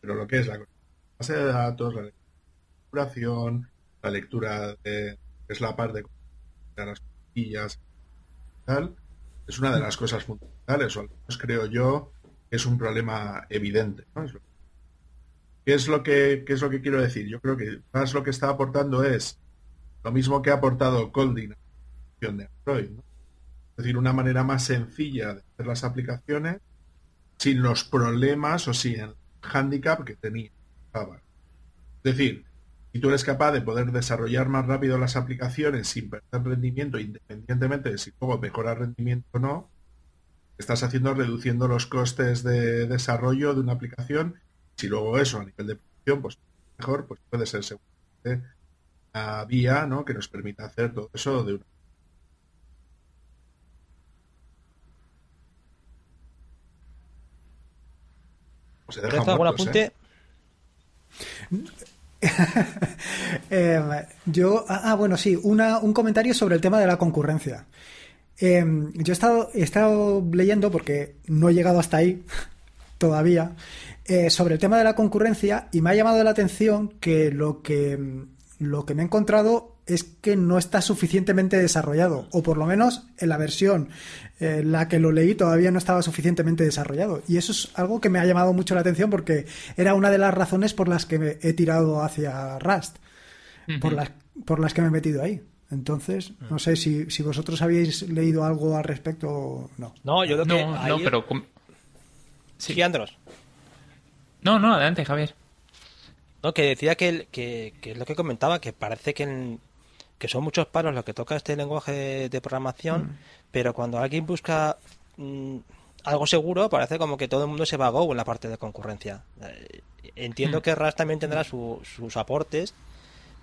[SPEAKER 3] Pero lo que es la base de datos, la lectura, la lectura de es la parte de las costillas tal, es una de las cosas fundamentales, o al menos creo yo es un problema evidente. ¿Qué es lo que qué es lo que quiero decir? Yo creo que más lo que está aportando es lo mismo que ha aportado Colding de Android, es decir, una manera más sencilla de hacer las aplicaciones sin los problemas o sin el handicap que tenía Java. Es decir, si tú eres capaz de poder desarrollar más rápido las aplicaciones sin perder rendimiento, independientemente de si luego mejora rendimiento o no, estás haciendo reduciendo los costes de desarrollo de una aplicación. Si luego eso a nivel de producción, pues mejor, pues puede ser seguramente una vía ¿no? que nos permita hacer todo eso de una
[SPEAKER 1] algún apunte? ¿eh? [LAUGHS]
[SPEAKER 4] Em, yo, ah, ah, bueno, sí, una, un comentario sobre el tema de la concurrencia. Em, yo he estado, he estado leyendo, porque no he llegado hasta ahí [LAUGHS] todavía, eh, sobre el tema de la concurrencia y me ha llamado la atención que lo que, lo que me he encontrado es que no está suficientemente desarrollado, o por lo menos en la versión en la que lo leí todavía no estaba suficientemente desarrollado. Y eso es algo que me ha llamado mucho la atención porque era una de las razones por las que me he tirado hacia Rust, por, las, por las que me he metido ahí. Entonces, no sé si, si vosotros habéis leído algo al respecto o no.
[SPEAKER 1] No, yo creo que.
[SPEAKER 2] No, no pero.
[SPEAKER 1] Sí, Andros.
[SPEAKER 2] No, no, adelante, Javier.
[SPEAKER 1] No, que decía que, que, que, es lo que comentaba, que parece que en, que son muchos palos los que toca este lenguaje de programación, mm. pero cuando alguien busca mm, algo seguro, parece como que todo el mundo se va a Go en la parte de concurrencia. Eh, entiendo mm. que RAS también tendrá sus aportes,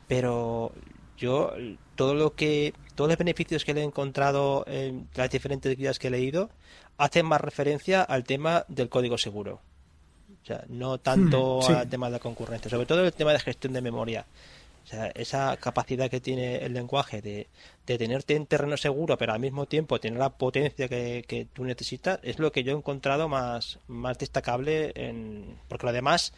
[SPEAKER 1] pero yo todo lo que todos los beneficios que le he encontrado en las diferentes guías que he leído hacen más referencia al tema del código seguro. O sea, no tanto al tema de la concurrencia, sobre todo el tema de gestión de memoria esa capacidad que tiene el lenguaje de, tenerte en terreno seguro, pero al mismo tiempo tener la potencia que, tú necesitas, es lo que yo he encontrado más, más destacable. En, porque lo demás,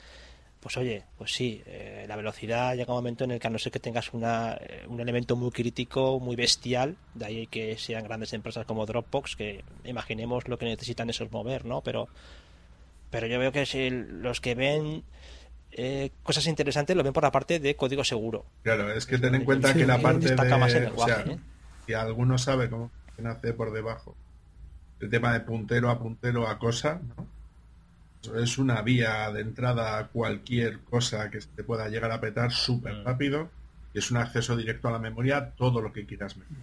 [SPEAKER 1] pues oye, pues sí, eh, la velocidad llega un momento en el que a no ser que tengas una, eh, un elemento muy crítico, muy bestial, de ahí que sean grandes empresas como Dropbox, que imaginemos lo que necesitan esos mover, ¿no? Pero, pero yo veo que si los que ven eh, cosas interesantes lo ven por la parte de código seguro.
[SPEAKER 3] Claro, es que ten en cuenta que la parte de... o sea, ¿eh? Si alguno sabe cómo nace por debajo el tema de puntero a puntero a cosa, ¿no? es una vía de entrada a cualquier cosa que se te pueda llegar a petar súper rápido y es un acceso directo a la memoria todo lo que quieras meter.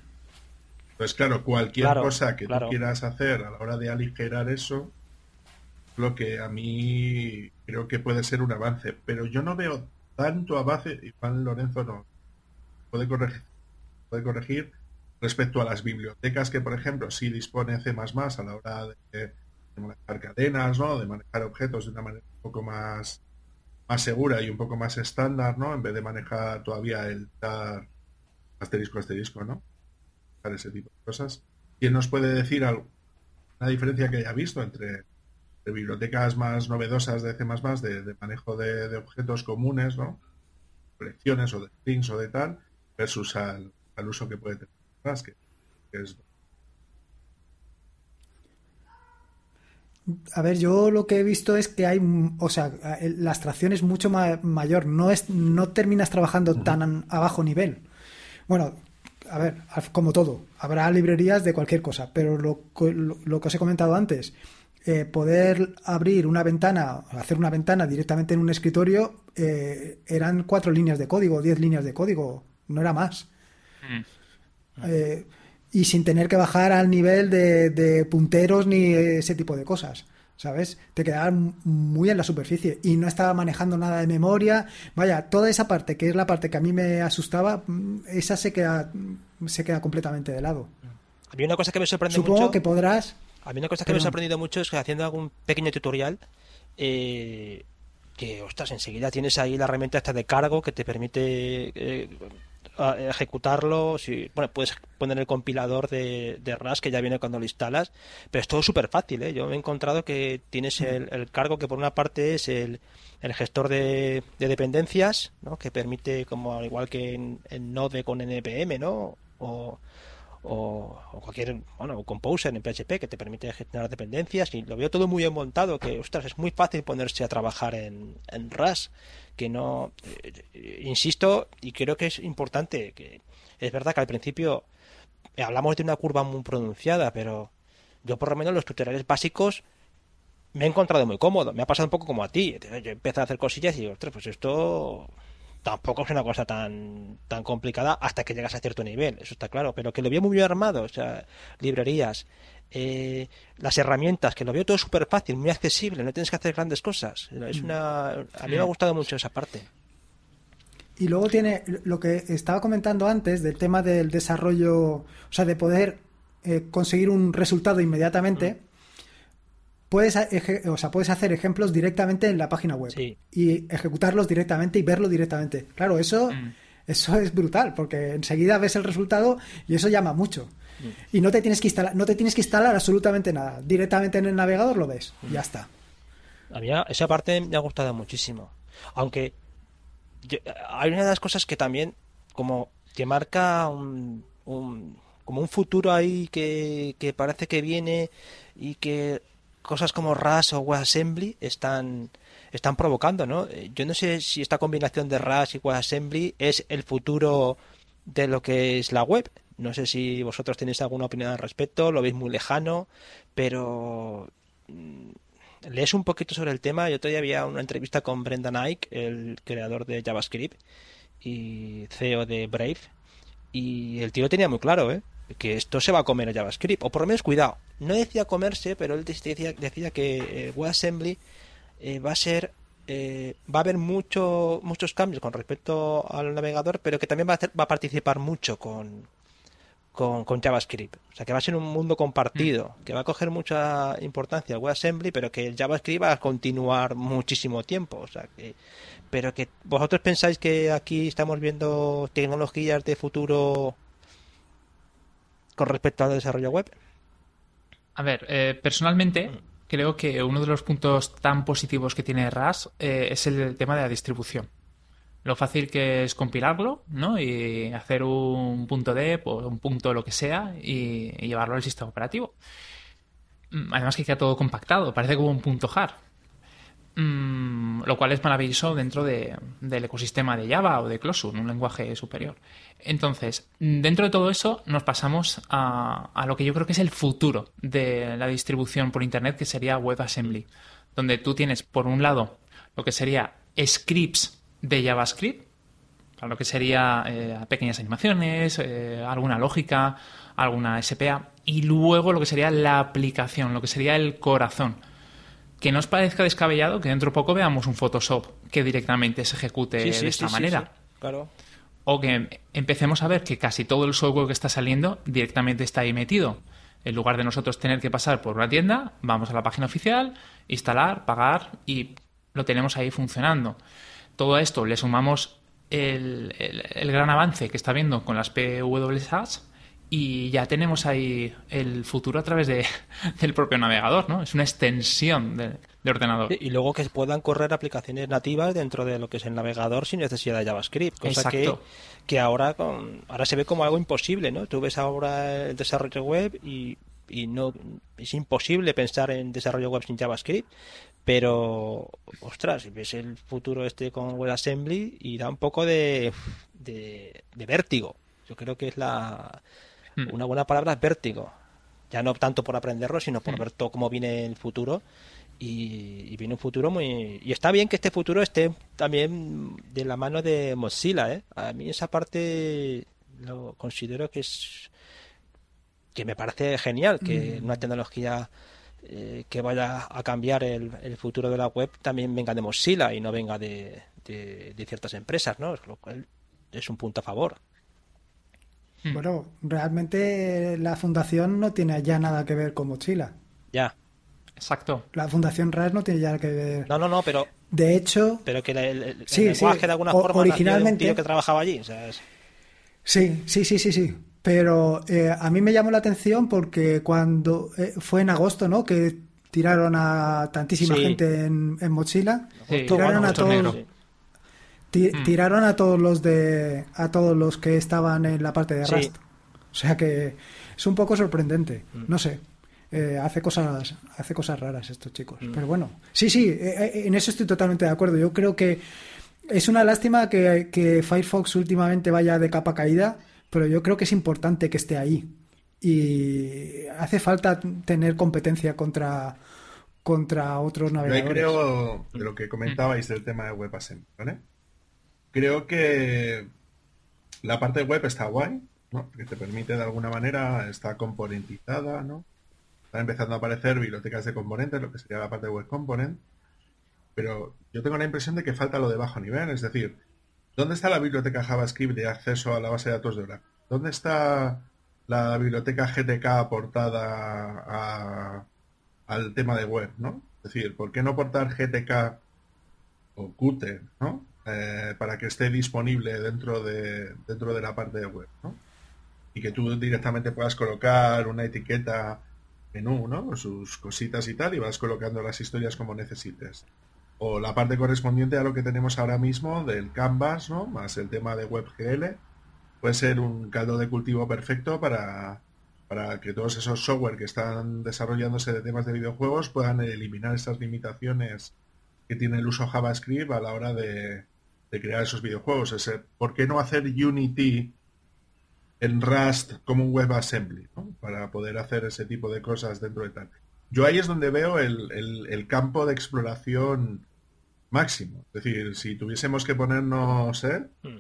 [SPEAKER 3] Entonces, claro, cualquier cosa que tú quieras hacer a la hora de aligerar eso, lo que a mí creo que puede ser un avance, pero yo no veo tanto avance, y Juan Lorenzo no puede corregir, puede corregir respecto a las bibliotecas que, por ejemplo, sí dispone C++ a la hora de, manejar cadenas, ¿no? de manejar objetos de una manera un poco más, más segura y un poco más estándar, ¿no? en vez de manejar todavía el dar asterisco asterisco, ¿no? Para ese tipo de cosas. ¿Quién nos puede decir algo, una diferencia que haya visto entre bibliotecas más novedosas de C++, de, de manejo de, objetos comunes, ¿no? Colecciones o de strings o de tal, versus al, uso que puede tener más, que, es...
[SPEAKER 4] A ver, yo lo que he visto es que hay, o sea, la abstracción es mucho mayor, no es, no terminas trabajando tan a bajo nivel. Bueno, a ver, como todo, habrá librerías de cualquier cosa, pero lo, lo que os he comentado antes, eh, poder abrir una ventana, hacer una ventana directamente en un escritorio, eh, eran cuatro líneas de código, diez líneas de código, no era más. Mm. Eh, y sin tener que bajar al nivel de, punteros ni ese tipo de cosas. ¿Sabes? Te quedaban muy en la superficie y no estaba manejando nada de memoria. Vaya, toda esa parte, que es la parte que a mí me asustaba, mm, esa se queda, se queda completamente de lado.
[SPEAKER 1] Había una cosa que me sorprende
[SPEAKER 4] Supongo que podrás
[SPEAKER 1] a mí una cosa que me ha sorprendido mucho es que haciendo algún pequeño tutorial, eh, que, ostras, enseguida tienes ahí la herramienta esta de cargo que te permite eh, ejecutarlo, si, bueno, puedes poner el compilador de, de RAS que ya viene cuando lo instalas, pero es todo súper fácil, ¿eh? Yo me he encontrado que tienes el, cargo que por una parte es el, el gestor de, dependencias, ¿no? Que permite, como al igual que en, en Node con NPM, ¿no? O, o, cualquier, bueno, Composer en PHP que te permite gestionar dependencias y lo veo todo muy bien montado, que, ostras, es muy fácil ponerse a trabajar en, en RAS, que no, eh, insisto, y creo que es importante, que es verdad que al principio hablamos de una curva muy pronunciada, pero yo por lo menos los tutoriales básicos me he encontrado muy cómodo, me ha pasado un poco como a ti, yo empecé a hacer cosillas y digo, ostras, pues esto tampoco es una cosa tan, tan complicada hasta que llegas a cierto nivel, eso está claro, pero que lo veo muy bien armado, o sea, librerías, eh, las herramientas, que lo veo todo súper fácil, muy accesible, no tienes que hacer grandes cosas. Es una, a mí me ha gustado mucho esa parte.
[SPEAKER 4] Y luego tiene lo que estaba comentando antes del tema del desarrollo, o sea, de poder eh, conseguir un resultado inmediatamente puedes, o sea, puedes hacer ejemplos directamente en la página web y ejecutarlos directamente y verlo directamente. Claro, eso, mm. eso es brutal, porque enseguida ves el resultado y eso llama mucho. Mm. Y no te tienes que instalar, no te tienes que instalar absolutamente nada. Directamente en el navegador lo ves, y ya está.
[SPEAKER 1] A mí esa parte me ha gustado muchísimo. Aunque hay una de las cosas que también como que marca un, como un futuro ahí que, que parece que viene y que cosas como RAS o WebAssembly están, están provocando, ¿no? Eh, yo no sé si esta combinación de RAS y WebAssembly es el futuro de lo que es la web. No sé si vosotros tenéis alguna opinión al respecto, lo veis muy lejano, pero mm, lees un poquito sobre el tema. Yo todavía había una entrevista con Brendan Ike, el creador de JavaScript y CEO de Brave, y el tío tenía muy claro, ¿eh? que esto se va a comer a JavaScript, o por lo menos cuidado, no decía comerse, pero él decía, decía que eh, WebAssembly eh, va a ser, eh, va a haber mucho, muchos cambios con respecto al navegador, pero que también va a, va a participar mucho con, con, con, JavaScript. O sea, que va a ser un mundo compartido, mm. que va a coger mucha importancia el WebAssembly, pero que el JavaScript va a continuar muchísimo tiempo. O sea, que, pero que vosotros pensáis que aquí estamos viendo tecnologías de futuro con respecto al desarrollo web?
[SPEAKER 2] A ver, eh, personalmente mm. creo que uno de los puntos tan positivos que tiene RAS eh, es el tema de la distribución. Lo fácil que es compilarlo, ¿no? Y hacer un punto dep o un punto lo que sea y, y llevarlo al sistema operativo. Mm, además que queda todo compactado, parece como un punto jar. Mm, lo cual es maravilloso dentro del ecosistema de Java o de Closure, un lenguaje superior. Entonces, dentro de todo eso nos pasamos a, lo que yo creo que es el futuro de la distribución por Internet, que sería WebAssembly, donde tú tienes, por un lado, lo que sería scripts de JavaScript, lo que sería eh, pequeñas animaciones, eh, alguna lógica, alguna SPA, y luego lo que sería la aplicación, lo que sería el corazón que no os parezca descabellado que dentro de poco veamos un Photoshop que directamente se ejecute de esta manera.
[SPEAKER 1] claro.
[SPEAKER 2] O que empecemos a ver que casi todo el software que está saliendo directamente está ahí metido. En lugar de nosotros tener que pasar por una tienda, vamos a la página oficial, instalar, pagar y lo tenemos ahí funcionando. Todo esto le sumamos el, el gran avance que está viendo con las PWAs y ya tenemos ahí el futuro a través de, [LAUGHS] del propio navegador, ¿no? Es una extensión de, ordenador.
[SPEAKER 1] Y luego que puedan correr aplicaciones nativas dentro de lo que es el navegador sin necesidad de JavaScript, cosa que, que ahora, con, ahora se ve como algo imposible, ¿no? Tú ves ahora el desarrollo web y, y no es imposible pensar en desarrollo web sin JavaScript, pero ostras, ves el futuro este con WebAssembly y da un poco de, de vértigo. Yo creo que es la Hmm. Una buena palabra es vértigo. Ya no tanto por aprenderlo, sino por hmm. ver todo cómo viene el futuro. Y, viene un futuro muy... Y está bien que este futuro esté también de la mano de Mozilla. ¿eh? A mí esa parte lo considero que es... que me parece genial, que hmm. una tecnología eh, que vaya a cambiar el, futuro de la web también venga de Mozilla y no venga de, de ciertas empresas, ¿no? Lo cual es un punto a favor.
[SPEAKER 4] Hmm. Bueno, realmente la fundación no tiene ya nada que ver con Mochila.
[SPEAKER 1] Ya.
[SPEAKER 2] Exacto.
[SPEAKER 4] La fundación RAS no tiene ya que ver.
[SPEAKER 1] No, no, no, pero.
[SPEAKER 4] De hecho.
[SPEAKER 1] Pero que el, el, sí, lenguaje de alguna forma
[SPEAKER 4] originalmente
[SPEAKER 1] tío que trabajaba allí.
[SPEAKER 4] Sí, sí, sí, sí, sí. Pero eh, a mí me llamó la atención porque cuando eh, fue en agosto, ¿no? Que tiraron a tantísima gente en, en Mozilla. tiraron a todos. Mm. Tiraron a todos los de. a todos los que estaban en la parte de Rust. O sea que es un poco sorprendente. Mm. No sé. Eh, hace cosas hace cosas raras estos chicos. Mm. Pero bueno, sí, sí, en eso estoy totalmente de acuerdo. Yo creo que es una lástima que, que Firefox últimamente vaya de capa caída pero yo creo que es importante que esté ahí. Y hace falta tener competencia contra, contra otros navegadores.
[SPEAKER 3] Yo creo, de lo que comentabais del tema de WebAssembly, ¿vale? Creo que la parte web está guay, ¿no? Que te permite de alguna manera, está componentizada, ¿no? Están empezando a aparecer bibliotecas de componentes, lo que sería la parte web component. Pero yo tengo la impresión de que falta lo de bajo nivel, es decir, ¿Dónde está la biblioteca JavaScript de acceso a la base de datos de Oracle? ¿Dónde está la biblioteca GTK aportada al tema de web, ¿no? Es decir, ¿por qué no aportar GTK o Qt, ¿no? Eh, para que esté disponible dentro de, dentro de la parte de web. Y que tú directamente puedas colocar una etiqueta menú, ¿no? Sus cositas y tal, y vas colocando las historias como necesites o la parte correspondiente a lo que tenemos ahora mismo del Canvas, ¿no? Más el tema de WebGL, puede ser un caldo de cultivo perfecto para, para que todos esos software que están desarrollándose de temas de videojuegos puedan eliminar esas limitaciones que tiene el uso JavaScript a la hora de, crear esos videojuegos. Es, ¿Por qué no hacer Unity en Rust como un WebAssembly? ¿no? Para poder hacer ese tipo de cosas dentro de tal. Yo ahí es donde veo el, el campo de exploración máximo. Es decir, si tuviésemos que ponernos, ¿eh? Hmm.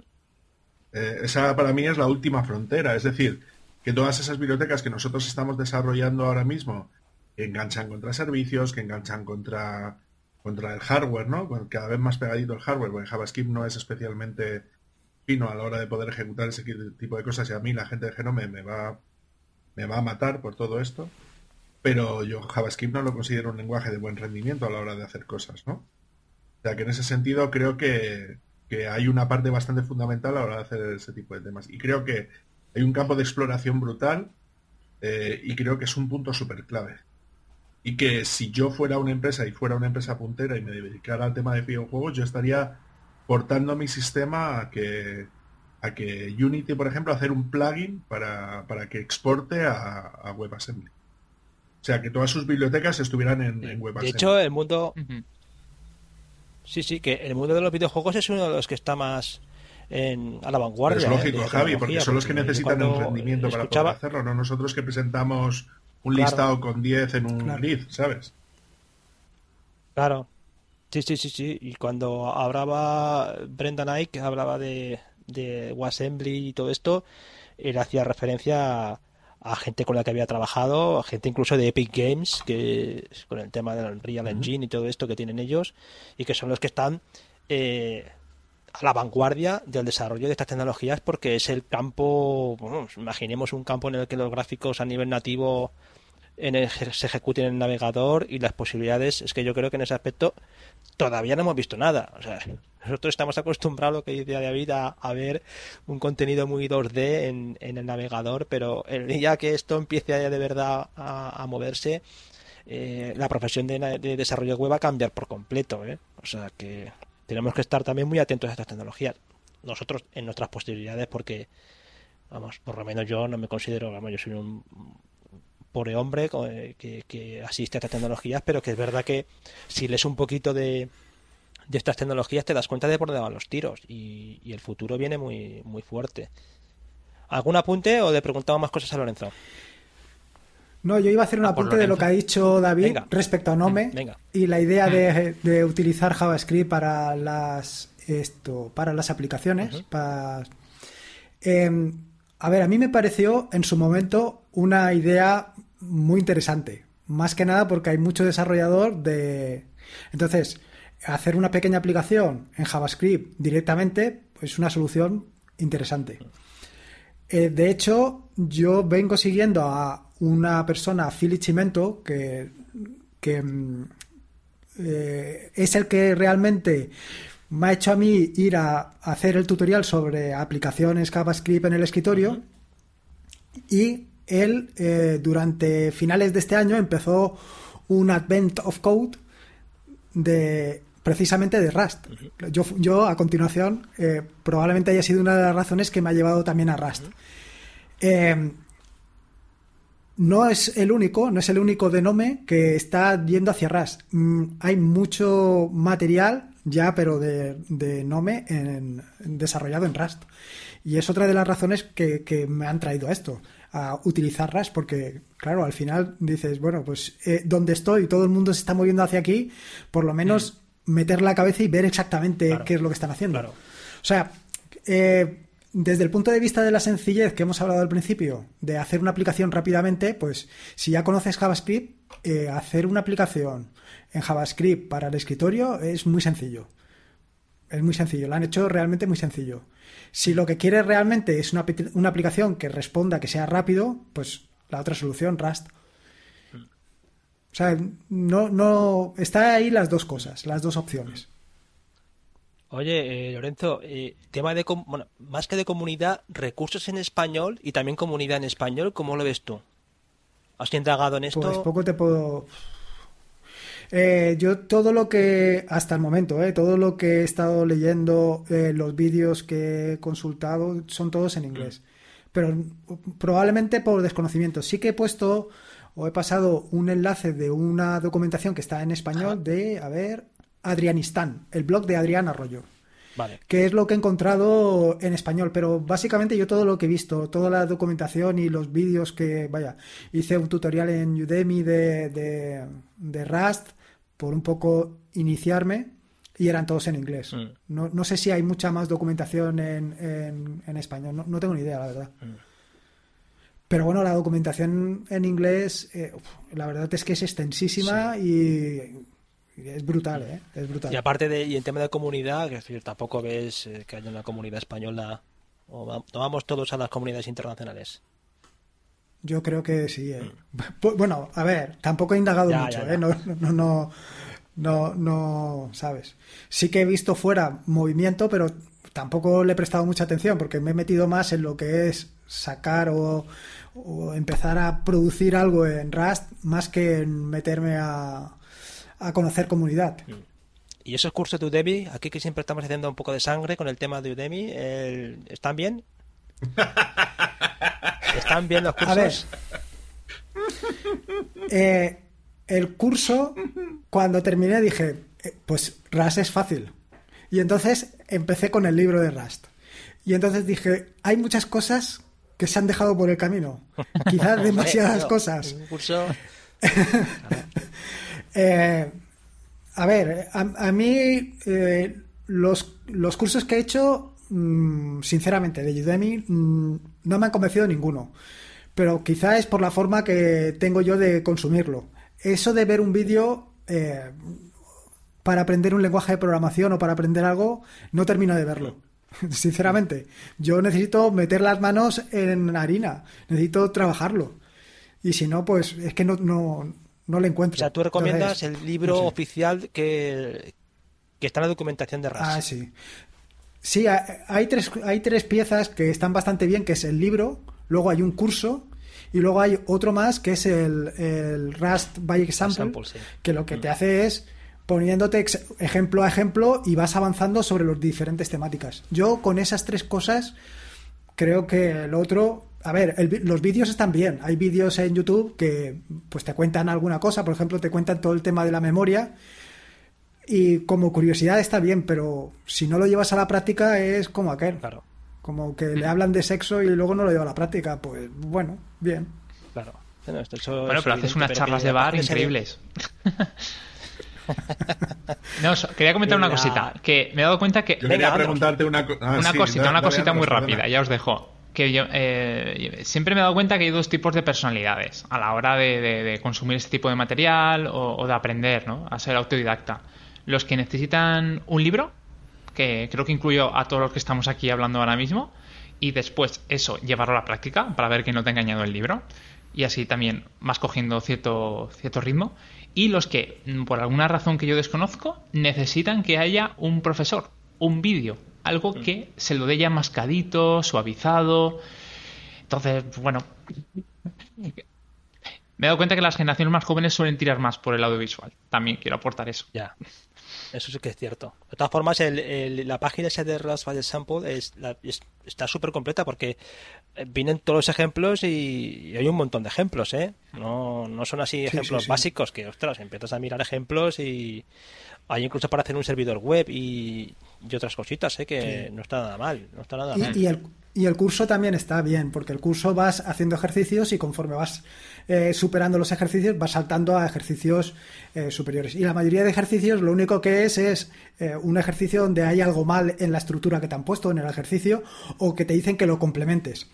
[SPEAKER 3] ¿eh? esa para mí es la última frontera. Es decir, que todas esas bibliotecas que nosotros estamos desarrollando ahora mismo enganchan contra servicios, que enganchan contra, contra el hardware, ¿no? Cada vez más pegadito el hardware, porque JavaScript no es especialmente fino a la hora de poder ejecutar ese tipo de cosas y a mí la gente de Genome me va, me va a matar por todo esto. Pero yo JavaScript no lo considero un lenguaje de buen rendimiento a la hora de hacer cosas, ¿no? O sea que en ese sentido creo que, hay una parte bastante fundamental a la hora de hacer ese tipo de temas. Y creo que hay un campo de exploración brutal eh, y creo que es un punto súper clave. Y que si yo fuera una empresa y fuera una empresa puntera y me dedicara al tema de videojuegos, yo estaría portando mi sistema a que, a que Unity, por ejemplo, hacer un plugin para, que exporte a, WebAssembly. O sea, que todas sus bibliotecas estuvieran en, WebAssembly.
[SPEAKER 1] De hecho, el mundo, Sí, sí, que el mundo de los videojuegos es uno de los que está más en, a la vanguardia.
[SPEAKER 3] es lógico, Javi, porque son los que necesitan el rendimiento para poder hacerlo, no nosotros que presentamos un listado con 10 en un lead, ¿sabes?
[SPEAKER 1] Claro. Sí, sí, sí, sí. Y cuando hablaba Brendan Ike, hablaba de, de Wassembly y todo esto, él hacía referencia a a gente con la que había trabajado, a gente incluso de Epic Games, que con el tema del Real Engine y todo esto que tienen ellos, y que son los que están eh, a la vanguardia del desarrollo de estas tecnologías porque es el campo, bueno, imaginemos un campo en el que los gráficos a nivel nativo en se ejecuten en el navegador y las posibilidades, es que yo creo que en ese aspecto todavía no hemos visto nada. O sea, nosotros estamos acostumbrados, lo que dice David, a, a ver un contenido muy 2D en, el navegador, pero el día que esto empiece de verdad a, moverse, eh, la profesión de, desarrollo web va a cambiar por completo. ¿eh? O sea que tenemos que estar también muy atentos a estas tecnologías. Nosotros en nuestras posibilidades, porque, vamos, por lo menos yo no me considero, vamos, yo soy un pobre hombre eh, que, asiste a estas tecnologías, pero que es verdad que si lees un poquito de, de estas tecnologías te das cuenta de por dónde van los tiros y, el futuro viene muy, muy fuerte. ¿Algún apunte o le preguntamos más cosas a Lorenzo?
[SPEAKER 4] No, yo iba a hacer un ah, apunte de lo que ha dicho David respecto a Nome mm, y la idea de, de, utilizar JavaScript para las esto para las aplicaciones. para, em, a ver, a mí me pareció en su momento una idea muy interesante. Más que nada porque hay mucho desarrollador de... Entonces, hacer una pequeña aplicación en JavaScript directamente es una solución interesante. Eh, de hecho, yo vengo siguiendo a una persona, Philly Chimento, que, que mm, eh, es el que realmente me ha hecho a mí ir a, hacer el tutorial sobre aplicaciones JavaScript en el escritorio. Y él eh, durante finales de este año empezó un Advent of Code de precisamente de Rust. Yo, yo a continuación eh, probablemente haya sido una de las razones que me ha llevado también a Rust. Eh, no es el único, no es el único de Nome que está yendo hacia Rust. Mm, hay mucho material ya, pero de, de Nome en, desarrollado en Rust. Y es otra de las razones que, me han traído a esto, a utilizar Rust, porque, claro, al final dices, bueno, pues eh, donde estoy, todo el mundo se está moviendo hacia aquí, por lo menos. Meter la cabeza y ver exactamente qué es lo que están haciendo. O sea, eh, desde el punto de vista de la sencillez que hemos hablado al principio, de hacer una aplicación rápidamente, pues si ya conoces JavaScript, eh, hacer una aplicación en JavaScript para el escritorio es muy sencillo. Es muy sencillo, lo han hecho realmente muy sencillo. Si lo que quieres realmente es una, una aplicación que responda, que sea rápido, pues la otra solución, Rust. O sea, no, no, está ahí las dos cosas, las dos opciones.
[SPEAKER 1] Oye, eh, Lorenzo, eh, tema de, bueno, más que de comunidad, recursos en español y también comunidad en español, ¿cómo lo ves tú? ¿Has indagado en esto?
[SPEAKER 4] Pues poco te puedo... Eh, yo todo lo que, hasta el momento, eh, todo lo que he estado leyendo, eh, los vídeos que he consultado, son todos en inglés. Pero probablemente por desconocimiento. Sí que he puesto o he pasado un enlace de una documentación que está en español de, a ver, Adrianistán, el blog de Adrián Arroyo.
[SPEAKER 1] Vale.
[SPEAKER 4] Que es lo que he encontrado en español, pero básicamente yo todo lo que he visto, toda la documentación y los vídeos que, vaya, hice un tutorial en Udemy de, de, Rust por un poco iniciarme y eran todos en inglés. Mm. No, no, sé si hay mucha más documentación en, en, español, no, tengo ni idea, la verdad. Mm. Pero bueno, la documentación en inglés, eh, la verdad es que es extensísima y es brutal, ¿eh? Es brutal.
[SPEAKER 1] Y aparte de, y en tema de comunidad, que decir, tampoco ves eh, que haya una comunidad española, o vamos todos a las comunidades internacionales.
[SPEAKER 4] Yo creo que sí. ¿eh? Mm. Bueno, a ver, tampoco he indagado mucho, ¿eh? No, no, no, no, no, ¿sabes? Sí que he visto fuera movimiento, pero tampoco le he prestado mucha atención porque me he metido más en lo que es sacar o, o empezar a producir algo en Rust más que en meterme a, a conocer comunidad.
[SPEAKER 1] ¿Y esos cursos de Udemy, aquí que siempre estamos haciendo un poco de sangre con el tema de Udemy, ¿están bien? [LAUGHS] ¿Están bien los cursos? A ver.
[SPEAKER 4] Eh, el curso, cuando terminé, dije, eh, pues Rust es fácil. Y entonces empecé con el libro de Rust. Y entonces dije, hay muchas cosas que se han dejado por el camino. Quizás [LAUGHS] demasiadas cosas. Un curso... [LAUGHS] Eh, a ver, a, mí eh, los, los, cursos que he hecho, mm, sinceramente, de Udemy, mm, no me han convencido ninguno. Pero quizá es por la forma que tengo yo de consumirlo. Eso de ver un vídeo eh, para aprender un lenguaje de programación o para aprender algo, no termino de verlo. [LAUGHS] Sinceramente, yo necesito meter las manos en harina, necesito trabajarlo. Y si no, pues es que no, no, no le encuentro.
[SPEAKER 1] O sea, tú recomiendas el libro oficial que, está en la documentación de RAS.
[SPEAKER 4] Ah, sí. Sí, hay tres, hay tres piezas que están bastante bien, que es el libro, luego hay un curso y luego hay otro más que es el, el Rust by Example, que lo que te mm. hace es poniéndote ejemplo a ejemplo y vas avanzando sobre las diferentes temáticas. Yo con esas tres cosas creo que el otro a ver, los vídeos están bien. Hay vídeos en YouTube que pues te cuentan alguna cosa, por ejemplo, te cuentan todo el tema de la memoria. Y como curiosidad está bien, pero si no lo llevas a la práctica es como aquel.
[SPEAKER 1] Claro.
[SPEAKER 4] Como que le hablan de sexo y luego no lo lleva a la práctica. Pues bueno, bien.
[SPEAKER 1] Claro.
[SPEAKER 2] bueno, pero haces unas charlas de bar increíbles. [LAUGHS] [LAUGHS] no, quería comentar una cosita. Que me he dado cuenta que.
[SPEAKER 3] Yo quería preguntarte una,
[SPEAKER 2] ah, una cosita, una cosita muy rápida, ya os dejo que yo eh, siempre me he dado cuenta que hay dos tipos de personalidades a la hora de, consumir este tipo de material o, de aprender, ¿no? A ser autodidacta. Los que necesitan un libro, que creo que incluyo a todos los que estamos aquí hablando ahora mismo, y después eso, llevarlo a la práctica para ver que no te ha engañado el libro, y así también vas cogiendo cierto, cierto ritmo. Y los que, por alguna razón que yo desconozco, necesitan que haya un profesor un vídeo, algo mm. que se lo dé ya mascadito, suavizado. Entonces, bueno, me he dado cuenta que las generaciones más jóvenes suelen tirar más por el audiovisual. También quiero aportar eso.
[SPEAKER 1] Ya. Eso sí que es cierto. De todas formas, la página esa de Raspberry Sample es, está súper completa porque vienen todos los ejemplos y, hay un montón de ejemplos, ¿eh? No, no son así ejemplos básicos que, ostras, empiezas a mirar ejemplos y hay incluso para hacer un servidor web y, otras cositas, ¿eh? Que no está nada mal, no está nada mal.
[SPEAKER 4] Y y el curso también está bien, porque el curso vas haciendo ejercicios y conforme vas eh, superando los ejercicios, vas saltando a ejercicios eh, superiores. Y la mayoría de ejercicios lo único que es es eh, un ejercicio donde hay algo mal en la estructura que te han puesto en el ejercicio o que te dicen que lo complementes.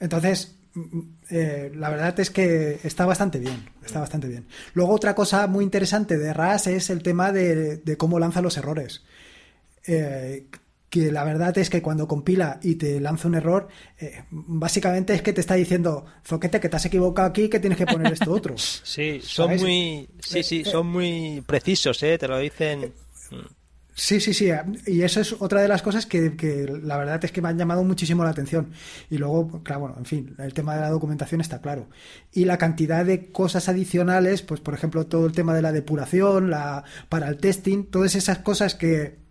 [SPEAKER 4] Entonces, mm, mm, la verdad es que está bastante bien, está bastante bien. Luego otra cosa muy interesante de RAS es el tema de cómo lanza los errores que la verdad es que cuando compila y te lanza un error, eh, básicamente es que te está diciendo, Zoquete, que te has equivocado aquí, que tienes que poner esto otro. [LAUGHS]
[SPEAKER 1] Sí, son muy, sí, sí, eh, son muy precisos, ¿eh? Te lo dicen.
[SPEAKER 4] Sí, sí, sí. Y eso es otra de las cosas que, la verdad es que me han llamado muchísimo la atención. Y luego, claro, bueno, en fin, el tema de la documentación está claro. Y la cantidad de cosas adicionales, pues por ejemplo, todo el tema de la depuración, la para el testing, todas esas cosas que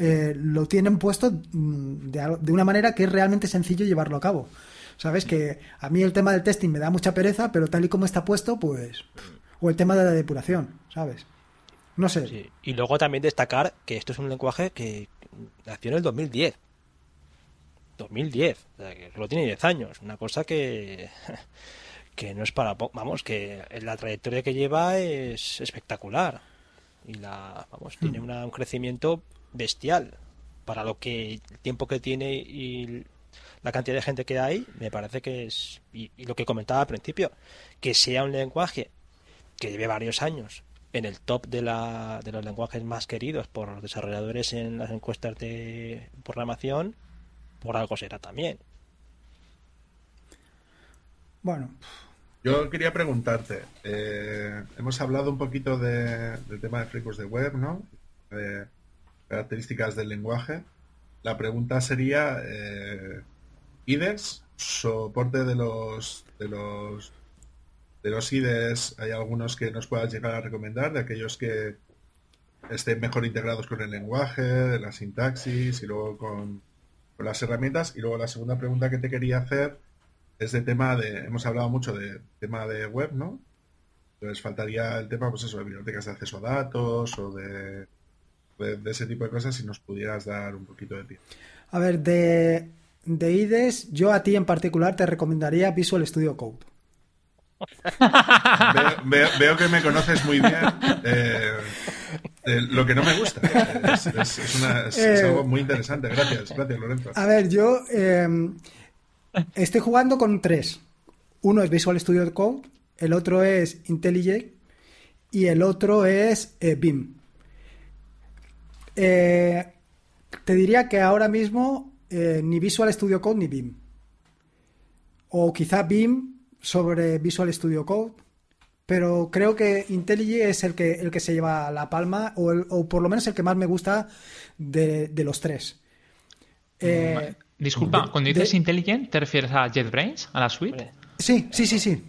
[SPEAKER 4] eh, lo tienen puesto mm, de, una manera que es realmente sencillo llevarlo a cabo. ¿Sabes? Que a mí el tema del testing me da mucha pereza, pero tal y como está puesto, pues... O el tema de la depuración, ¿sabes? No sé.
[SPEAKER 1] Y luego también destacar que esto es un lenguaje que nació en el 2010. 2010. O sea, que solo tiene 10 años. Una cosa que... [LAUGHS] que no es para... Vamos, que la trayectoria que lleva es espectacular. Y la... Vamos, tiene hmm. un crecimiento bestial para lo que el tiempo que tiene y la cantidad de gente que hay, me parece que es, y, lo que comentaba al principio, que sea un lenguaje que lleve varios años en el top de, la, de los lenguajes más queridos por los desarrolladores en las encuestas de programación, por algo será también.
[SPEAKER 4] Bueno.
[SPEAKER 3] Yo quería preguntarte, eh, hemos hablado un poquito de, del tema de fricos de web, ¿no? Eh, características del lenguaje. La pregunta sería, eh, IDES, soporte de los, de los de los IDES, hay algunos que nos puedas llegar a recomendar, de aquellos que estén mejor integrados con el lenguaje, de la sintaxis y luego con, las herramientas. Y luego la segunda pregunta que te quería hacer es de tema de, hemos hablado mucho de tema de web, ¿no? Entonces faltaría el tema, pues eso, de bibliotecas de acceso a datos o de de, ese tipo de cosas si nos pudieras dar un poquito de tiempo.
[SPEAKER 4] A ver, de, de IDES, yo a ti en particular te recomendaría Visual Studio Code. [LAUGHS]
[SPEAKER 3] veo, que me conoces muy bien. Eh, lo que no me gusta. Es, eh, algo muy interesante. Gracias, gracias, Lorenzo.
[SPEAKER 4] A ver, yo em, estoy jugando con tres. Uno es Visual Studio Code, el otro es IntelliJ y el otro es eh, BIM. Eh, te diría que ahora mismo eh, ni Visual Studio Code ni BIM. O quizá BIM sobre Visual Studio Code. Pero creo que IntelliJ es el que, el que se lleva la palma, o, por lo menos el que más me gusta de, los tres.
[SPEAKER 2] Eh, Disculpa, cuando dices Intelligent, ¿te refieres a JetBrains, a la suite?
[SPEAKER 4] Sí, sí, sí, sí.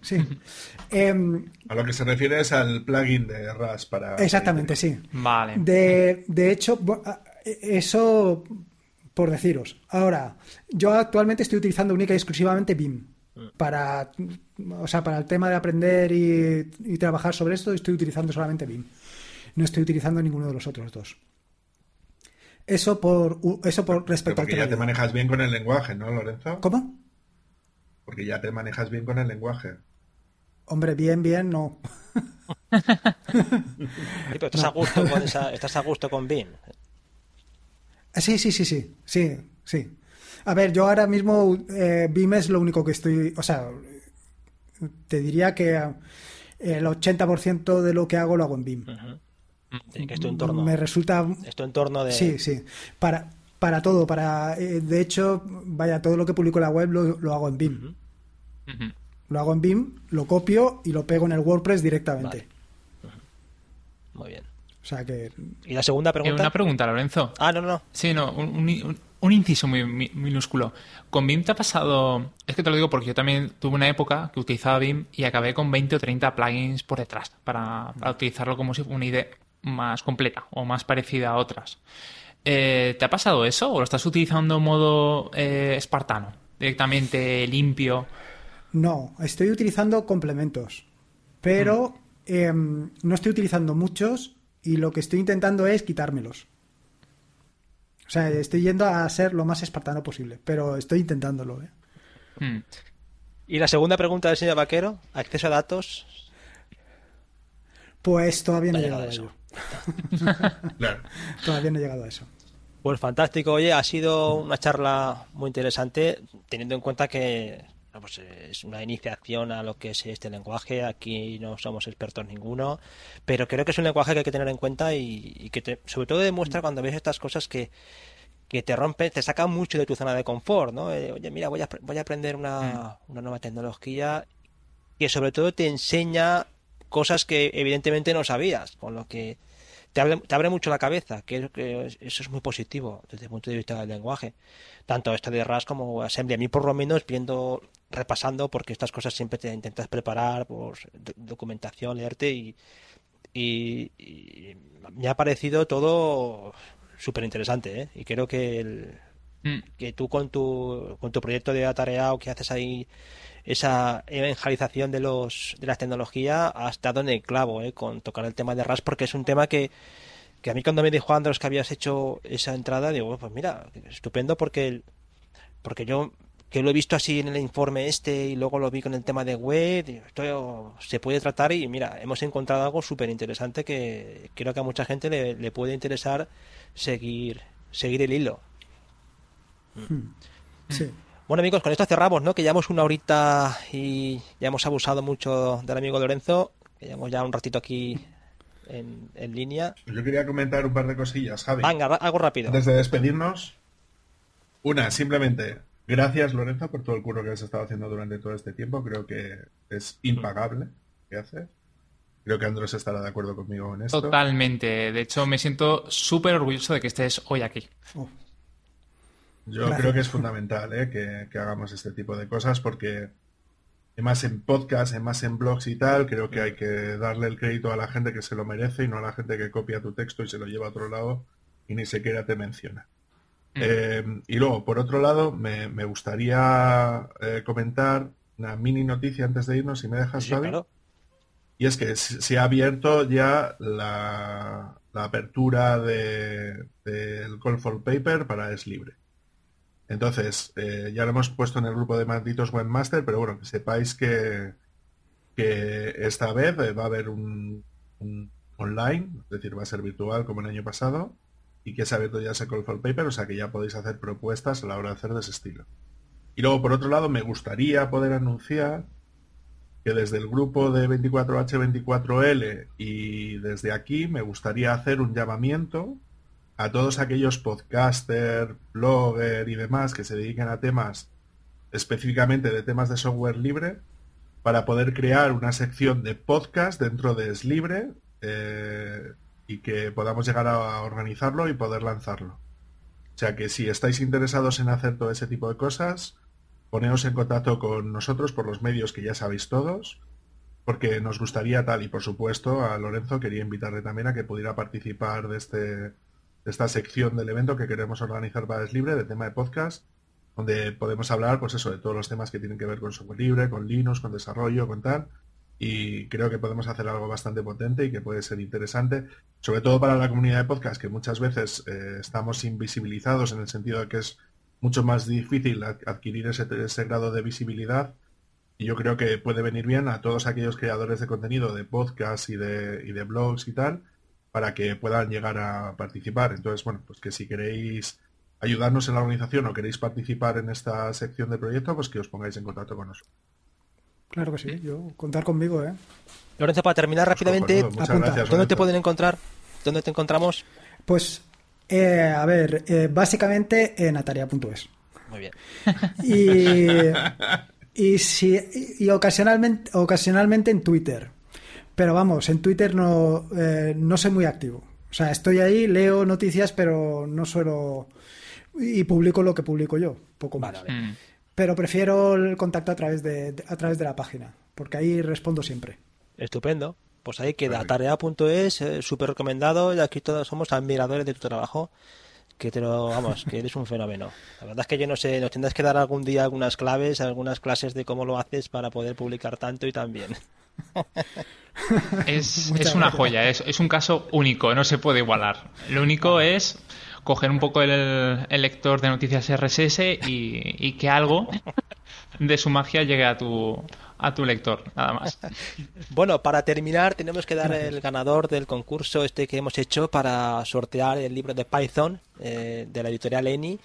[SPEAKER 4] Sí. [LAUGHS]
[SPEAKER 3] Em, a lo que se refiere es al plugin de RAS para.
[SPEAKER 4] Exactamente, sí.
[SPEAKER 2] Vale.
[SPEAKER 4] De, de hecho, eso por deciros. Ahora, yo actualmente estoy utilizando única y exclusivamente BIM. Para, o sea, para el tema de aprender y, trabajar sobre esto, estoy utilizando solamente BIM. No estoy utilizando ninguno de los otros dos. Eso por, eso por respecto
[SPEAKER 3] Porque ya te manejas bien con el lenguaje, ¿no, Lorenzo?
[SPEAKER 4] ¿Cómo?
[SPEAKER 3] Porque ya te manejas bien con el lenguaje.
[SPEAKER 4] Hombre, bien, bien, no.
[SPEAKER 1] estás, A gusto con estás a gusto con BIM.
[SPEAKER 4] Sí, sí, sí, sí, sí, sí. A ver, yo ahora mismo eh, BIM es lo único que estoy, o sea, te diría que el 80% de lo que hago lo hago en BIM.
[SPEAKER 1] que es tu entorno.
[SPEAKER 4] Me resulta...
[SPEAKER 1] Es tu entorno de...
[SPEAKER 4] Sí, sí. Para, para todo, para... de hecho, vaya, todo lo que publico en la web lo, hago en BIM. Lo hago en BIM, lo copio y lo pego en el WordPress directamente.
[SPEAKER 1] Muy bien.
[SPEAKER 4] O sea que...
[SPEAKER 1] ¿Y la segunda pregunta?
[SPEAKER 2] Una pregunta, Lorenzo.
[SPEAKER 1] Ah, no, no.
[SPEAKER 2] Sí, no, un, un, inciso muy, minúsculo. ¿Con BIM te ha pasado...? Es que te lo digo porque yo también tuve una época que utilizaba BIM y acabé con 20 o 30 plugins por detrás para, utilizarlo como si fuera una idea más completa o más parecida a otras. Eh, ¿Te ha pasado eso o lo estás utilizando en modo eh, espartano? Directamente limpio.
[SPEAKER 4] No, estoy utilizando complementos. Pero mm. em, no estoy utilizando muchos y lo que estoy intentando es quitármelos. O sea, estoy yendo a ser lo más espartano posible, pero estoy intentándolo. ¿eh?
[SPEAKER 1] Hmm. Y la segunda pregunta del señor Vaquero, acceso a datos.
[SPEAKER 4] Pues todavía no he llegado a eso. [LAUGHS] Todavía no he llegado a eso.
[SPEAKER 1] Pues fantástico, oye, ha sido una charla muy interesante, teniendo en cuenta que pues es una iniciación a lo que es este lenguaje. Aquí no somos expertos ninguno, pero creo que es un lenguaje que hay que tener en cuenta y, que sobre todo demuestra mm. cuando ves estas cosas que, que te rompe, te saca mucho de tu zona de confort, ¿no? Eh, oye, mira, voy a, voy a aprender una, mm. una nueva tecnología que sobre todo te enseña cosas que evidentemente no sabías, con lo que te abre, mucho la cabeza, que, que, eso es muy positivo desde el punto de vista del lenguaje. Tanto este de RAS como Assembly. A mí, por lo menos, viendo, repasando, porque estas cosas siempre te intentas preparar, por documentación, leerte y, y, me ha parecido todo súper interesante. ¿eh? Y creo que, el, mm. que tú con tu, con tu proyecto de o que haces ahí esa evangelización de los de la tecnología ha estado en el clavo eh, con tocar el tema de RAS porque es un tema que, que a mí cuando me dijo Andros que habías hecho esa entrada digo pues mira estupendo porque porque yo que lo he visto así en el informe este y luego lo vi con el tema de web esto se puede tratar y mira hemos encontrado algo súper interesante que creo que a mucha gente le, le puede interesar seguir seguir el hilo
[SPEAKER 4] hmm. sí
[SPEAKER 1] bueno amigos, con esto cerramos, ¿no? Que llevamos una horita y ya hemos abusado mucho del amigo Lorenzo, que llevamos ya un ratito aquí en, línea.
[SPEAKER 3] Yo quería comentar un par de cosillas, Javi.
[SPEAKER 1] Venga, algo rápido.
[SPEAKER 3] Antes de despedirnos, una, simplemente, gracias Lorenzo por todo el curro que has estado haciendo durante todo este tiempo. Creo que es impagable que haces. Creo que Andrés estará de acuerdo conmigo en esto.
[SPEAKER 2] Totalmente. De hecho, me siento súper orgulloso de que estés hoy aquí.
[SPEAKER 3] Yo creo que es fundamental ¿eh? que, hagamos este tipo de cosas porque más en podcast, más en blogs y tal, creo que hay que darle el crédito a la gente que se lo merece y no a la gente que copia tu texto y se lo lleva a otro lado y ni siquiera te menciona. Mm. Eh, y luego, por otro lado, me, gustaría eh, comentar una mini noticia antes de irnos, si me dejas, sí, Y es que se ha abierto ya la, apertura del de, Call for Paper para Es Libre. Entonces, eh, ya lo hemos puesto en el grupo de malditos webmaster, pero bueno, que sepáis que, que esta vez va a haber un, online, es decir, va a ser virtual como el año pasado, y que se ha abierto ya ese call for paper, o sea que ya podéis hacer propuestas a la hora de hacer de ese estilo. Y luego, por otro lado, me gustaría poder anunciar que desde el grupo de 24H24L y desde aquí me gustaría hacer un llamamiento a todos aquellos podcaster, blogger y demás que se dediquen a temas específicamente de temas de software libre para poder crear una sección de podcast dentro de Es que podamos llegar a organizarlo y poder lanzarlo. O sea que si estáis interesados en hacer todo ese tipo de cosas, poneos en contacto con nosotros por los medios que ya sabéis todos, porque nos gustaría tal y por supuesto a Lorenzo quería invitarle también a que pudiera participar de este esta sección del evento que queremos organizar para Es Libre, de tema de podcast, donde podemos hablar, pues eso, de todos los temas que tienen que ver con software libre, con Linux, con desarrollo, con tal. Y creo que podemos hacer algo bastante potente y que puede ser interesante, sobre todo para la comunidad de podcast, que muchas veces eh, estamos invisibilizados en el sentido de que es mucho más difícil adquirir ese, ese grado de visibilidad. Y yo creo que puede venir bien a todos aquellos creadores de contenido de podcast y de, y de blogs y tal, para que puedan llegar a participar. Entonces, bueno, pues que si queréis ayudarnos en la organización o queréis participar en esta sección de proyecto, pues que os pongáis en contacto con nosotros.
[SPEAKER 4] Claro que sí, yo contar conmigo, ¿eh?
[SPEAKER 1] Lorenzo, para terminar rápidamente, ¿dónde te pueden encontrar? ¿Dónde te encontramos?
[SPEAKER 4] Pues, eh, a ver, eh, básicamente en ataria.es.
[SPEAKER 1] Muy bien.
[SPEAKER 4] Y, [LAUGHS] y, si, y ocasionalmente, ocasionalmente en Twitter. Pero vamos, en Twitter no, eh, no soy muy activo. O sea, estoy ahí, leo noticias, pero no suelo... Y publico lo que publico yo, poco más. Mm. Pero prefiero el contacto a través de, a través de la página, porque ahí respondo siempre.
[SPEAKER 1] Estupendo. Pues ahí queda, tarea.es, eh, súper recomendado, y aquí todos somos admiradores de tu trabajo, que te lo, vamos, que eres un fenómeno. La verdad es que yo no sé, nos tendrás que dar algún día algunas claves, algunas clases de cómo lo haces para poder publicar tanto y tan bien. [LAUGHS]
[SPEAKER 2] Es, es una joya, es, es, un caso único, no se puede igualar. Lo único es coger un poco el, lector de noticias RSS y, y, que algo de su magia llegue a tu, a tu lector, nada más. [LAUGHS]
[SPEAKER 1] Bueno, para terminar tenemos que dar el ganador del concurso este que hemos hecho para sortear el libro de Python eh, de la editorial ENI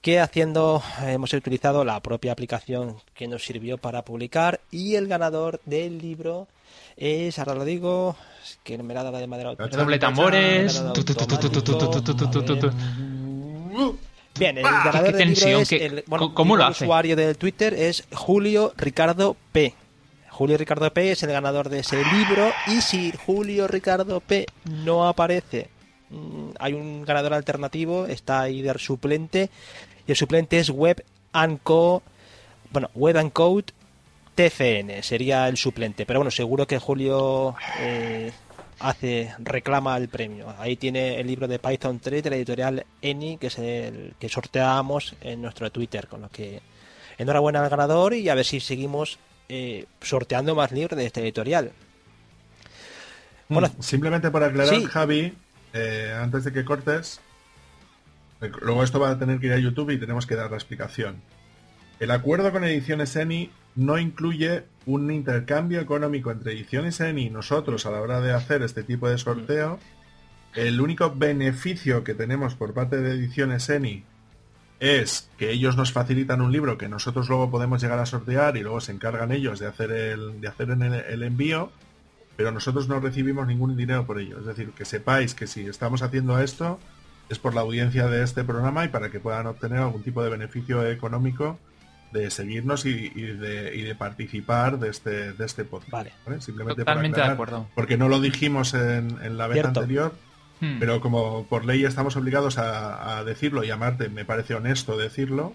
[SPEAKER 1] que haciendo hemos utilizado la propia aplicación que nos sirvió para publicar y el ganador del libro es, ahora lo digo, que me la dado de madera.
[SPEAKER 2] Doble tambores. [LAUGHS]
[SPEAKER 1] Bien, el ganador del libro es el, bueno, ¿Cómo lo hace? usuario del Twitter es Julio Ricardo P. Julio Ricardo P es el ganador de ese libro y si Julio Ricardo P no aparece, hay un ganador alternativo, está ahí del suplente y el suplente es Web Co. Bueno, Web and Code TFN sería el suplente, pero bueno, seguro que Julio eh, hace reclama el premio. Ahí tiene el libro de Python 3 de la editorial Eni, que es el que sorteamos en nuestro Twitter, con lo que enhorabuena al ganador y a ver si seguimos eh, sorteando más libros de esta editorial.
[SPEAKER 3] Mm, bueno, simplemente para aclarar, Javi, eh, antes de que cortes, luego esto va a tener que ir a YouTube y tenemos que dar la explicación. El acuerdo con Ediciones Eni no incluye un intercambio económico entre Ediciones ENI y nosotros a la hora de hacer este tipo de sorteo. El único beneficio que tenemos por parte de Ediciones ENI es que ellos nos facilitan un libro que nosotros luego podemos llegar a sortear y luego se encargan ellos de hacer el, de hacer el, envío, pero nosotros no recibimos ningún dinero por ello. Es decir, que sepáis que si estamos haciendo esto es por la audiencia de este programa y para que puedan obtener algún tipo de beneficio económico de seguirnos y, de, participar de este, de este podcast.
[SPEAKER 2] Vale. Simplemente Totalmente de acuerdo.
[SPEAKER 3] Porque no lo dijimos en, la vez anterior, hmm. pero como por ley estamos obligados a, decirlo y amarte, me parece honesto decirlo,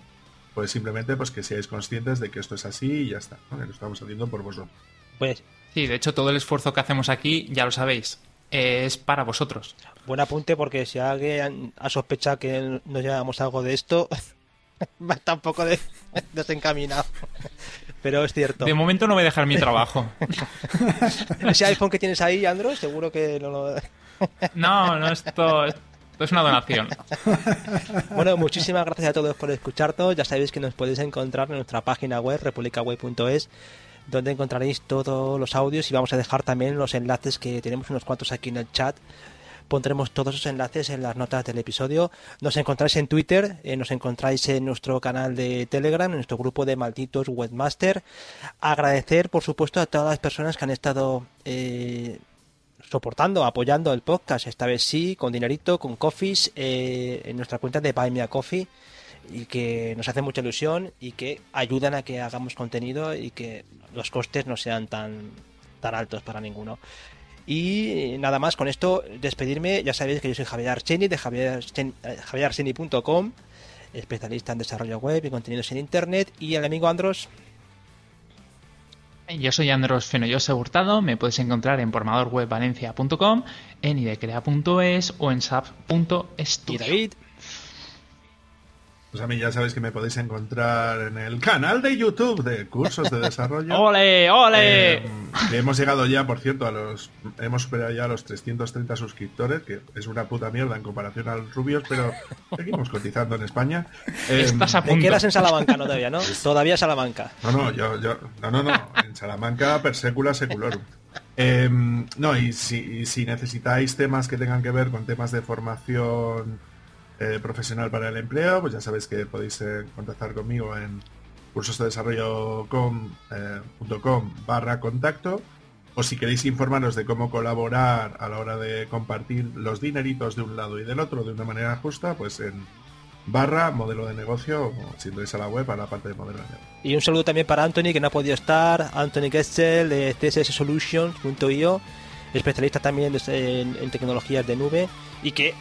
[SPEAKER 3] pues simplemente pues que seáis conscientes de que esto es así y ya está, que lo estamos haciendo por vosotros.
[SPEAKER 2] Pues sí, de hecho todo el esfuerzo que hacemos aquí, ya lo sabéis, es para vosotros.
[SPEAKER 1] Buen apunte porque si alguien ha sospechado que nos llevamos algo de esto, [LAUGHS] está un poco desencaminado. Pero es cierto.
[SPEAKER 2] De momento no voy a dejar mi trabajo. [LAUGHS]
[SPEAKER 1] Ese iPhone que tienes ahí, Android, seguro que no lo... [LAUGHS]
[SPEAKER 2] no, no, esto, es una donación.
[SPEAKER 1] Bueno, muchísimas gracias a todos por escucharnos. Ya sabéis que nos podéis encontrar en nuestra página web, republicaway.es, donde encontraréis todos los audios y vamos a dejar también los enlaces que tenemos unos cuantos aquí en el chat Pondremos todos esos enlaces en las notas del episodio. Nos encontráis en Twitter, eh, nos encontráis en nuestro canal de Telegram, en nuestro grupo de malditos webmaster. Agradecer, por supuesto, a todas las personas que han estado eh, soportando, apoyando el podcast. Esta vez sí, con dinerito, con coffees, eh, en nuestra cuenta de Buy Me a Coffee y que nos hace mucha ilusión y que ayudan a que hagamos contenido y que los costes no sean tan tan altos para ninguno. Y nada más, con esto despedirme. Ya sabéis que yo soy Javier Archeni de javierarcheni.com, especialista en desarrollo web y contenidos en Internet. Y el amigo Andros.
[SPEAKER 2] Yo soy Andros Fenollosa Hurtado, me puedes encontrar en formadorwebvalencia.com, en idecrea.es o en sap.studio.
[SPEAKER 1] Y David.
[SPEAKER 3] Pues a mí ya sabéis que me podéis encontrar en el canal de YouTube de cursos de desarrollo. [LAUGHS]
[SPEAKER 2] ¡Ole, ole!
[SPEAKER 3] Eh, hemos llegado ya, por cierto, a los. Hemos superado ya los 330 suscriptores, que es una puta mierda en comparación a los rubios, pero seguimos cotizando en España.
[SPEAKER 2] Eh, Estás a punto.
[SPEAKER 1] quedas en Salamanca, no todavía, ¿no? Todavía Salamanca.
[SPEAKER 3] No, no, yo, yo. No, no, no. En Salamanca, per secula seculorum. Em, no, y si, y si necesitáis temas que tengan que ver con temas de formación eh, profesional para el empleo, pues ya sabéis que podéis eh, contactar conmigo en cursosdedesarrollo.com eh, barra contacto o si queréis informaros de cómo colaborar a la hora de compartir los dineritos de un lado y del otro de una manera justa, pues en barra modelo de negocio si entráis a la web a la parte de modelo de negocio.
[SPEAKER 1] Y un saludo también para Anthony que no ha podido estar, Anthony Getzel de cssolutions.io especialista también en, tecnologías de nube y que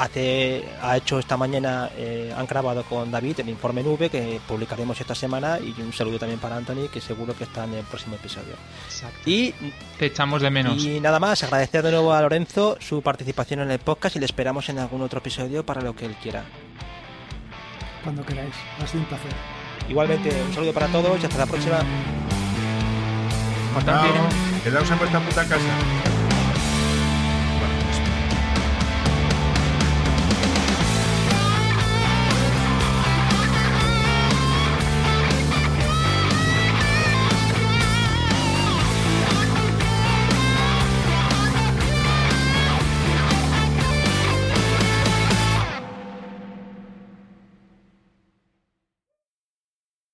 [SPEAKER 1] hace ha hecho esta mañana, eh, han grabado con David el informe nube que publicaremos esta semana y un saludo también para Anthony que seguro que está en el próximo episodio.
[SPEAKER 2] Y te echamos de menos.
[SPEAKER 1] Y nada más, agradecer de nuevo a Lorenzo su participación en el podcast y le esperamos en algún otro episodio para lo que él quiera.
[SPEAKER 4] Cuando queráis, ha sido un placer.
[SPEAKER 1] Igualmente, un saludo para todos y hasta la próxima.
[SPEAKER 3] Quedaos en vuestra puta casa.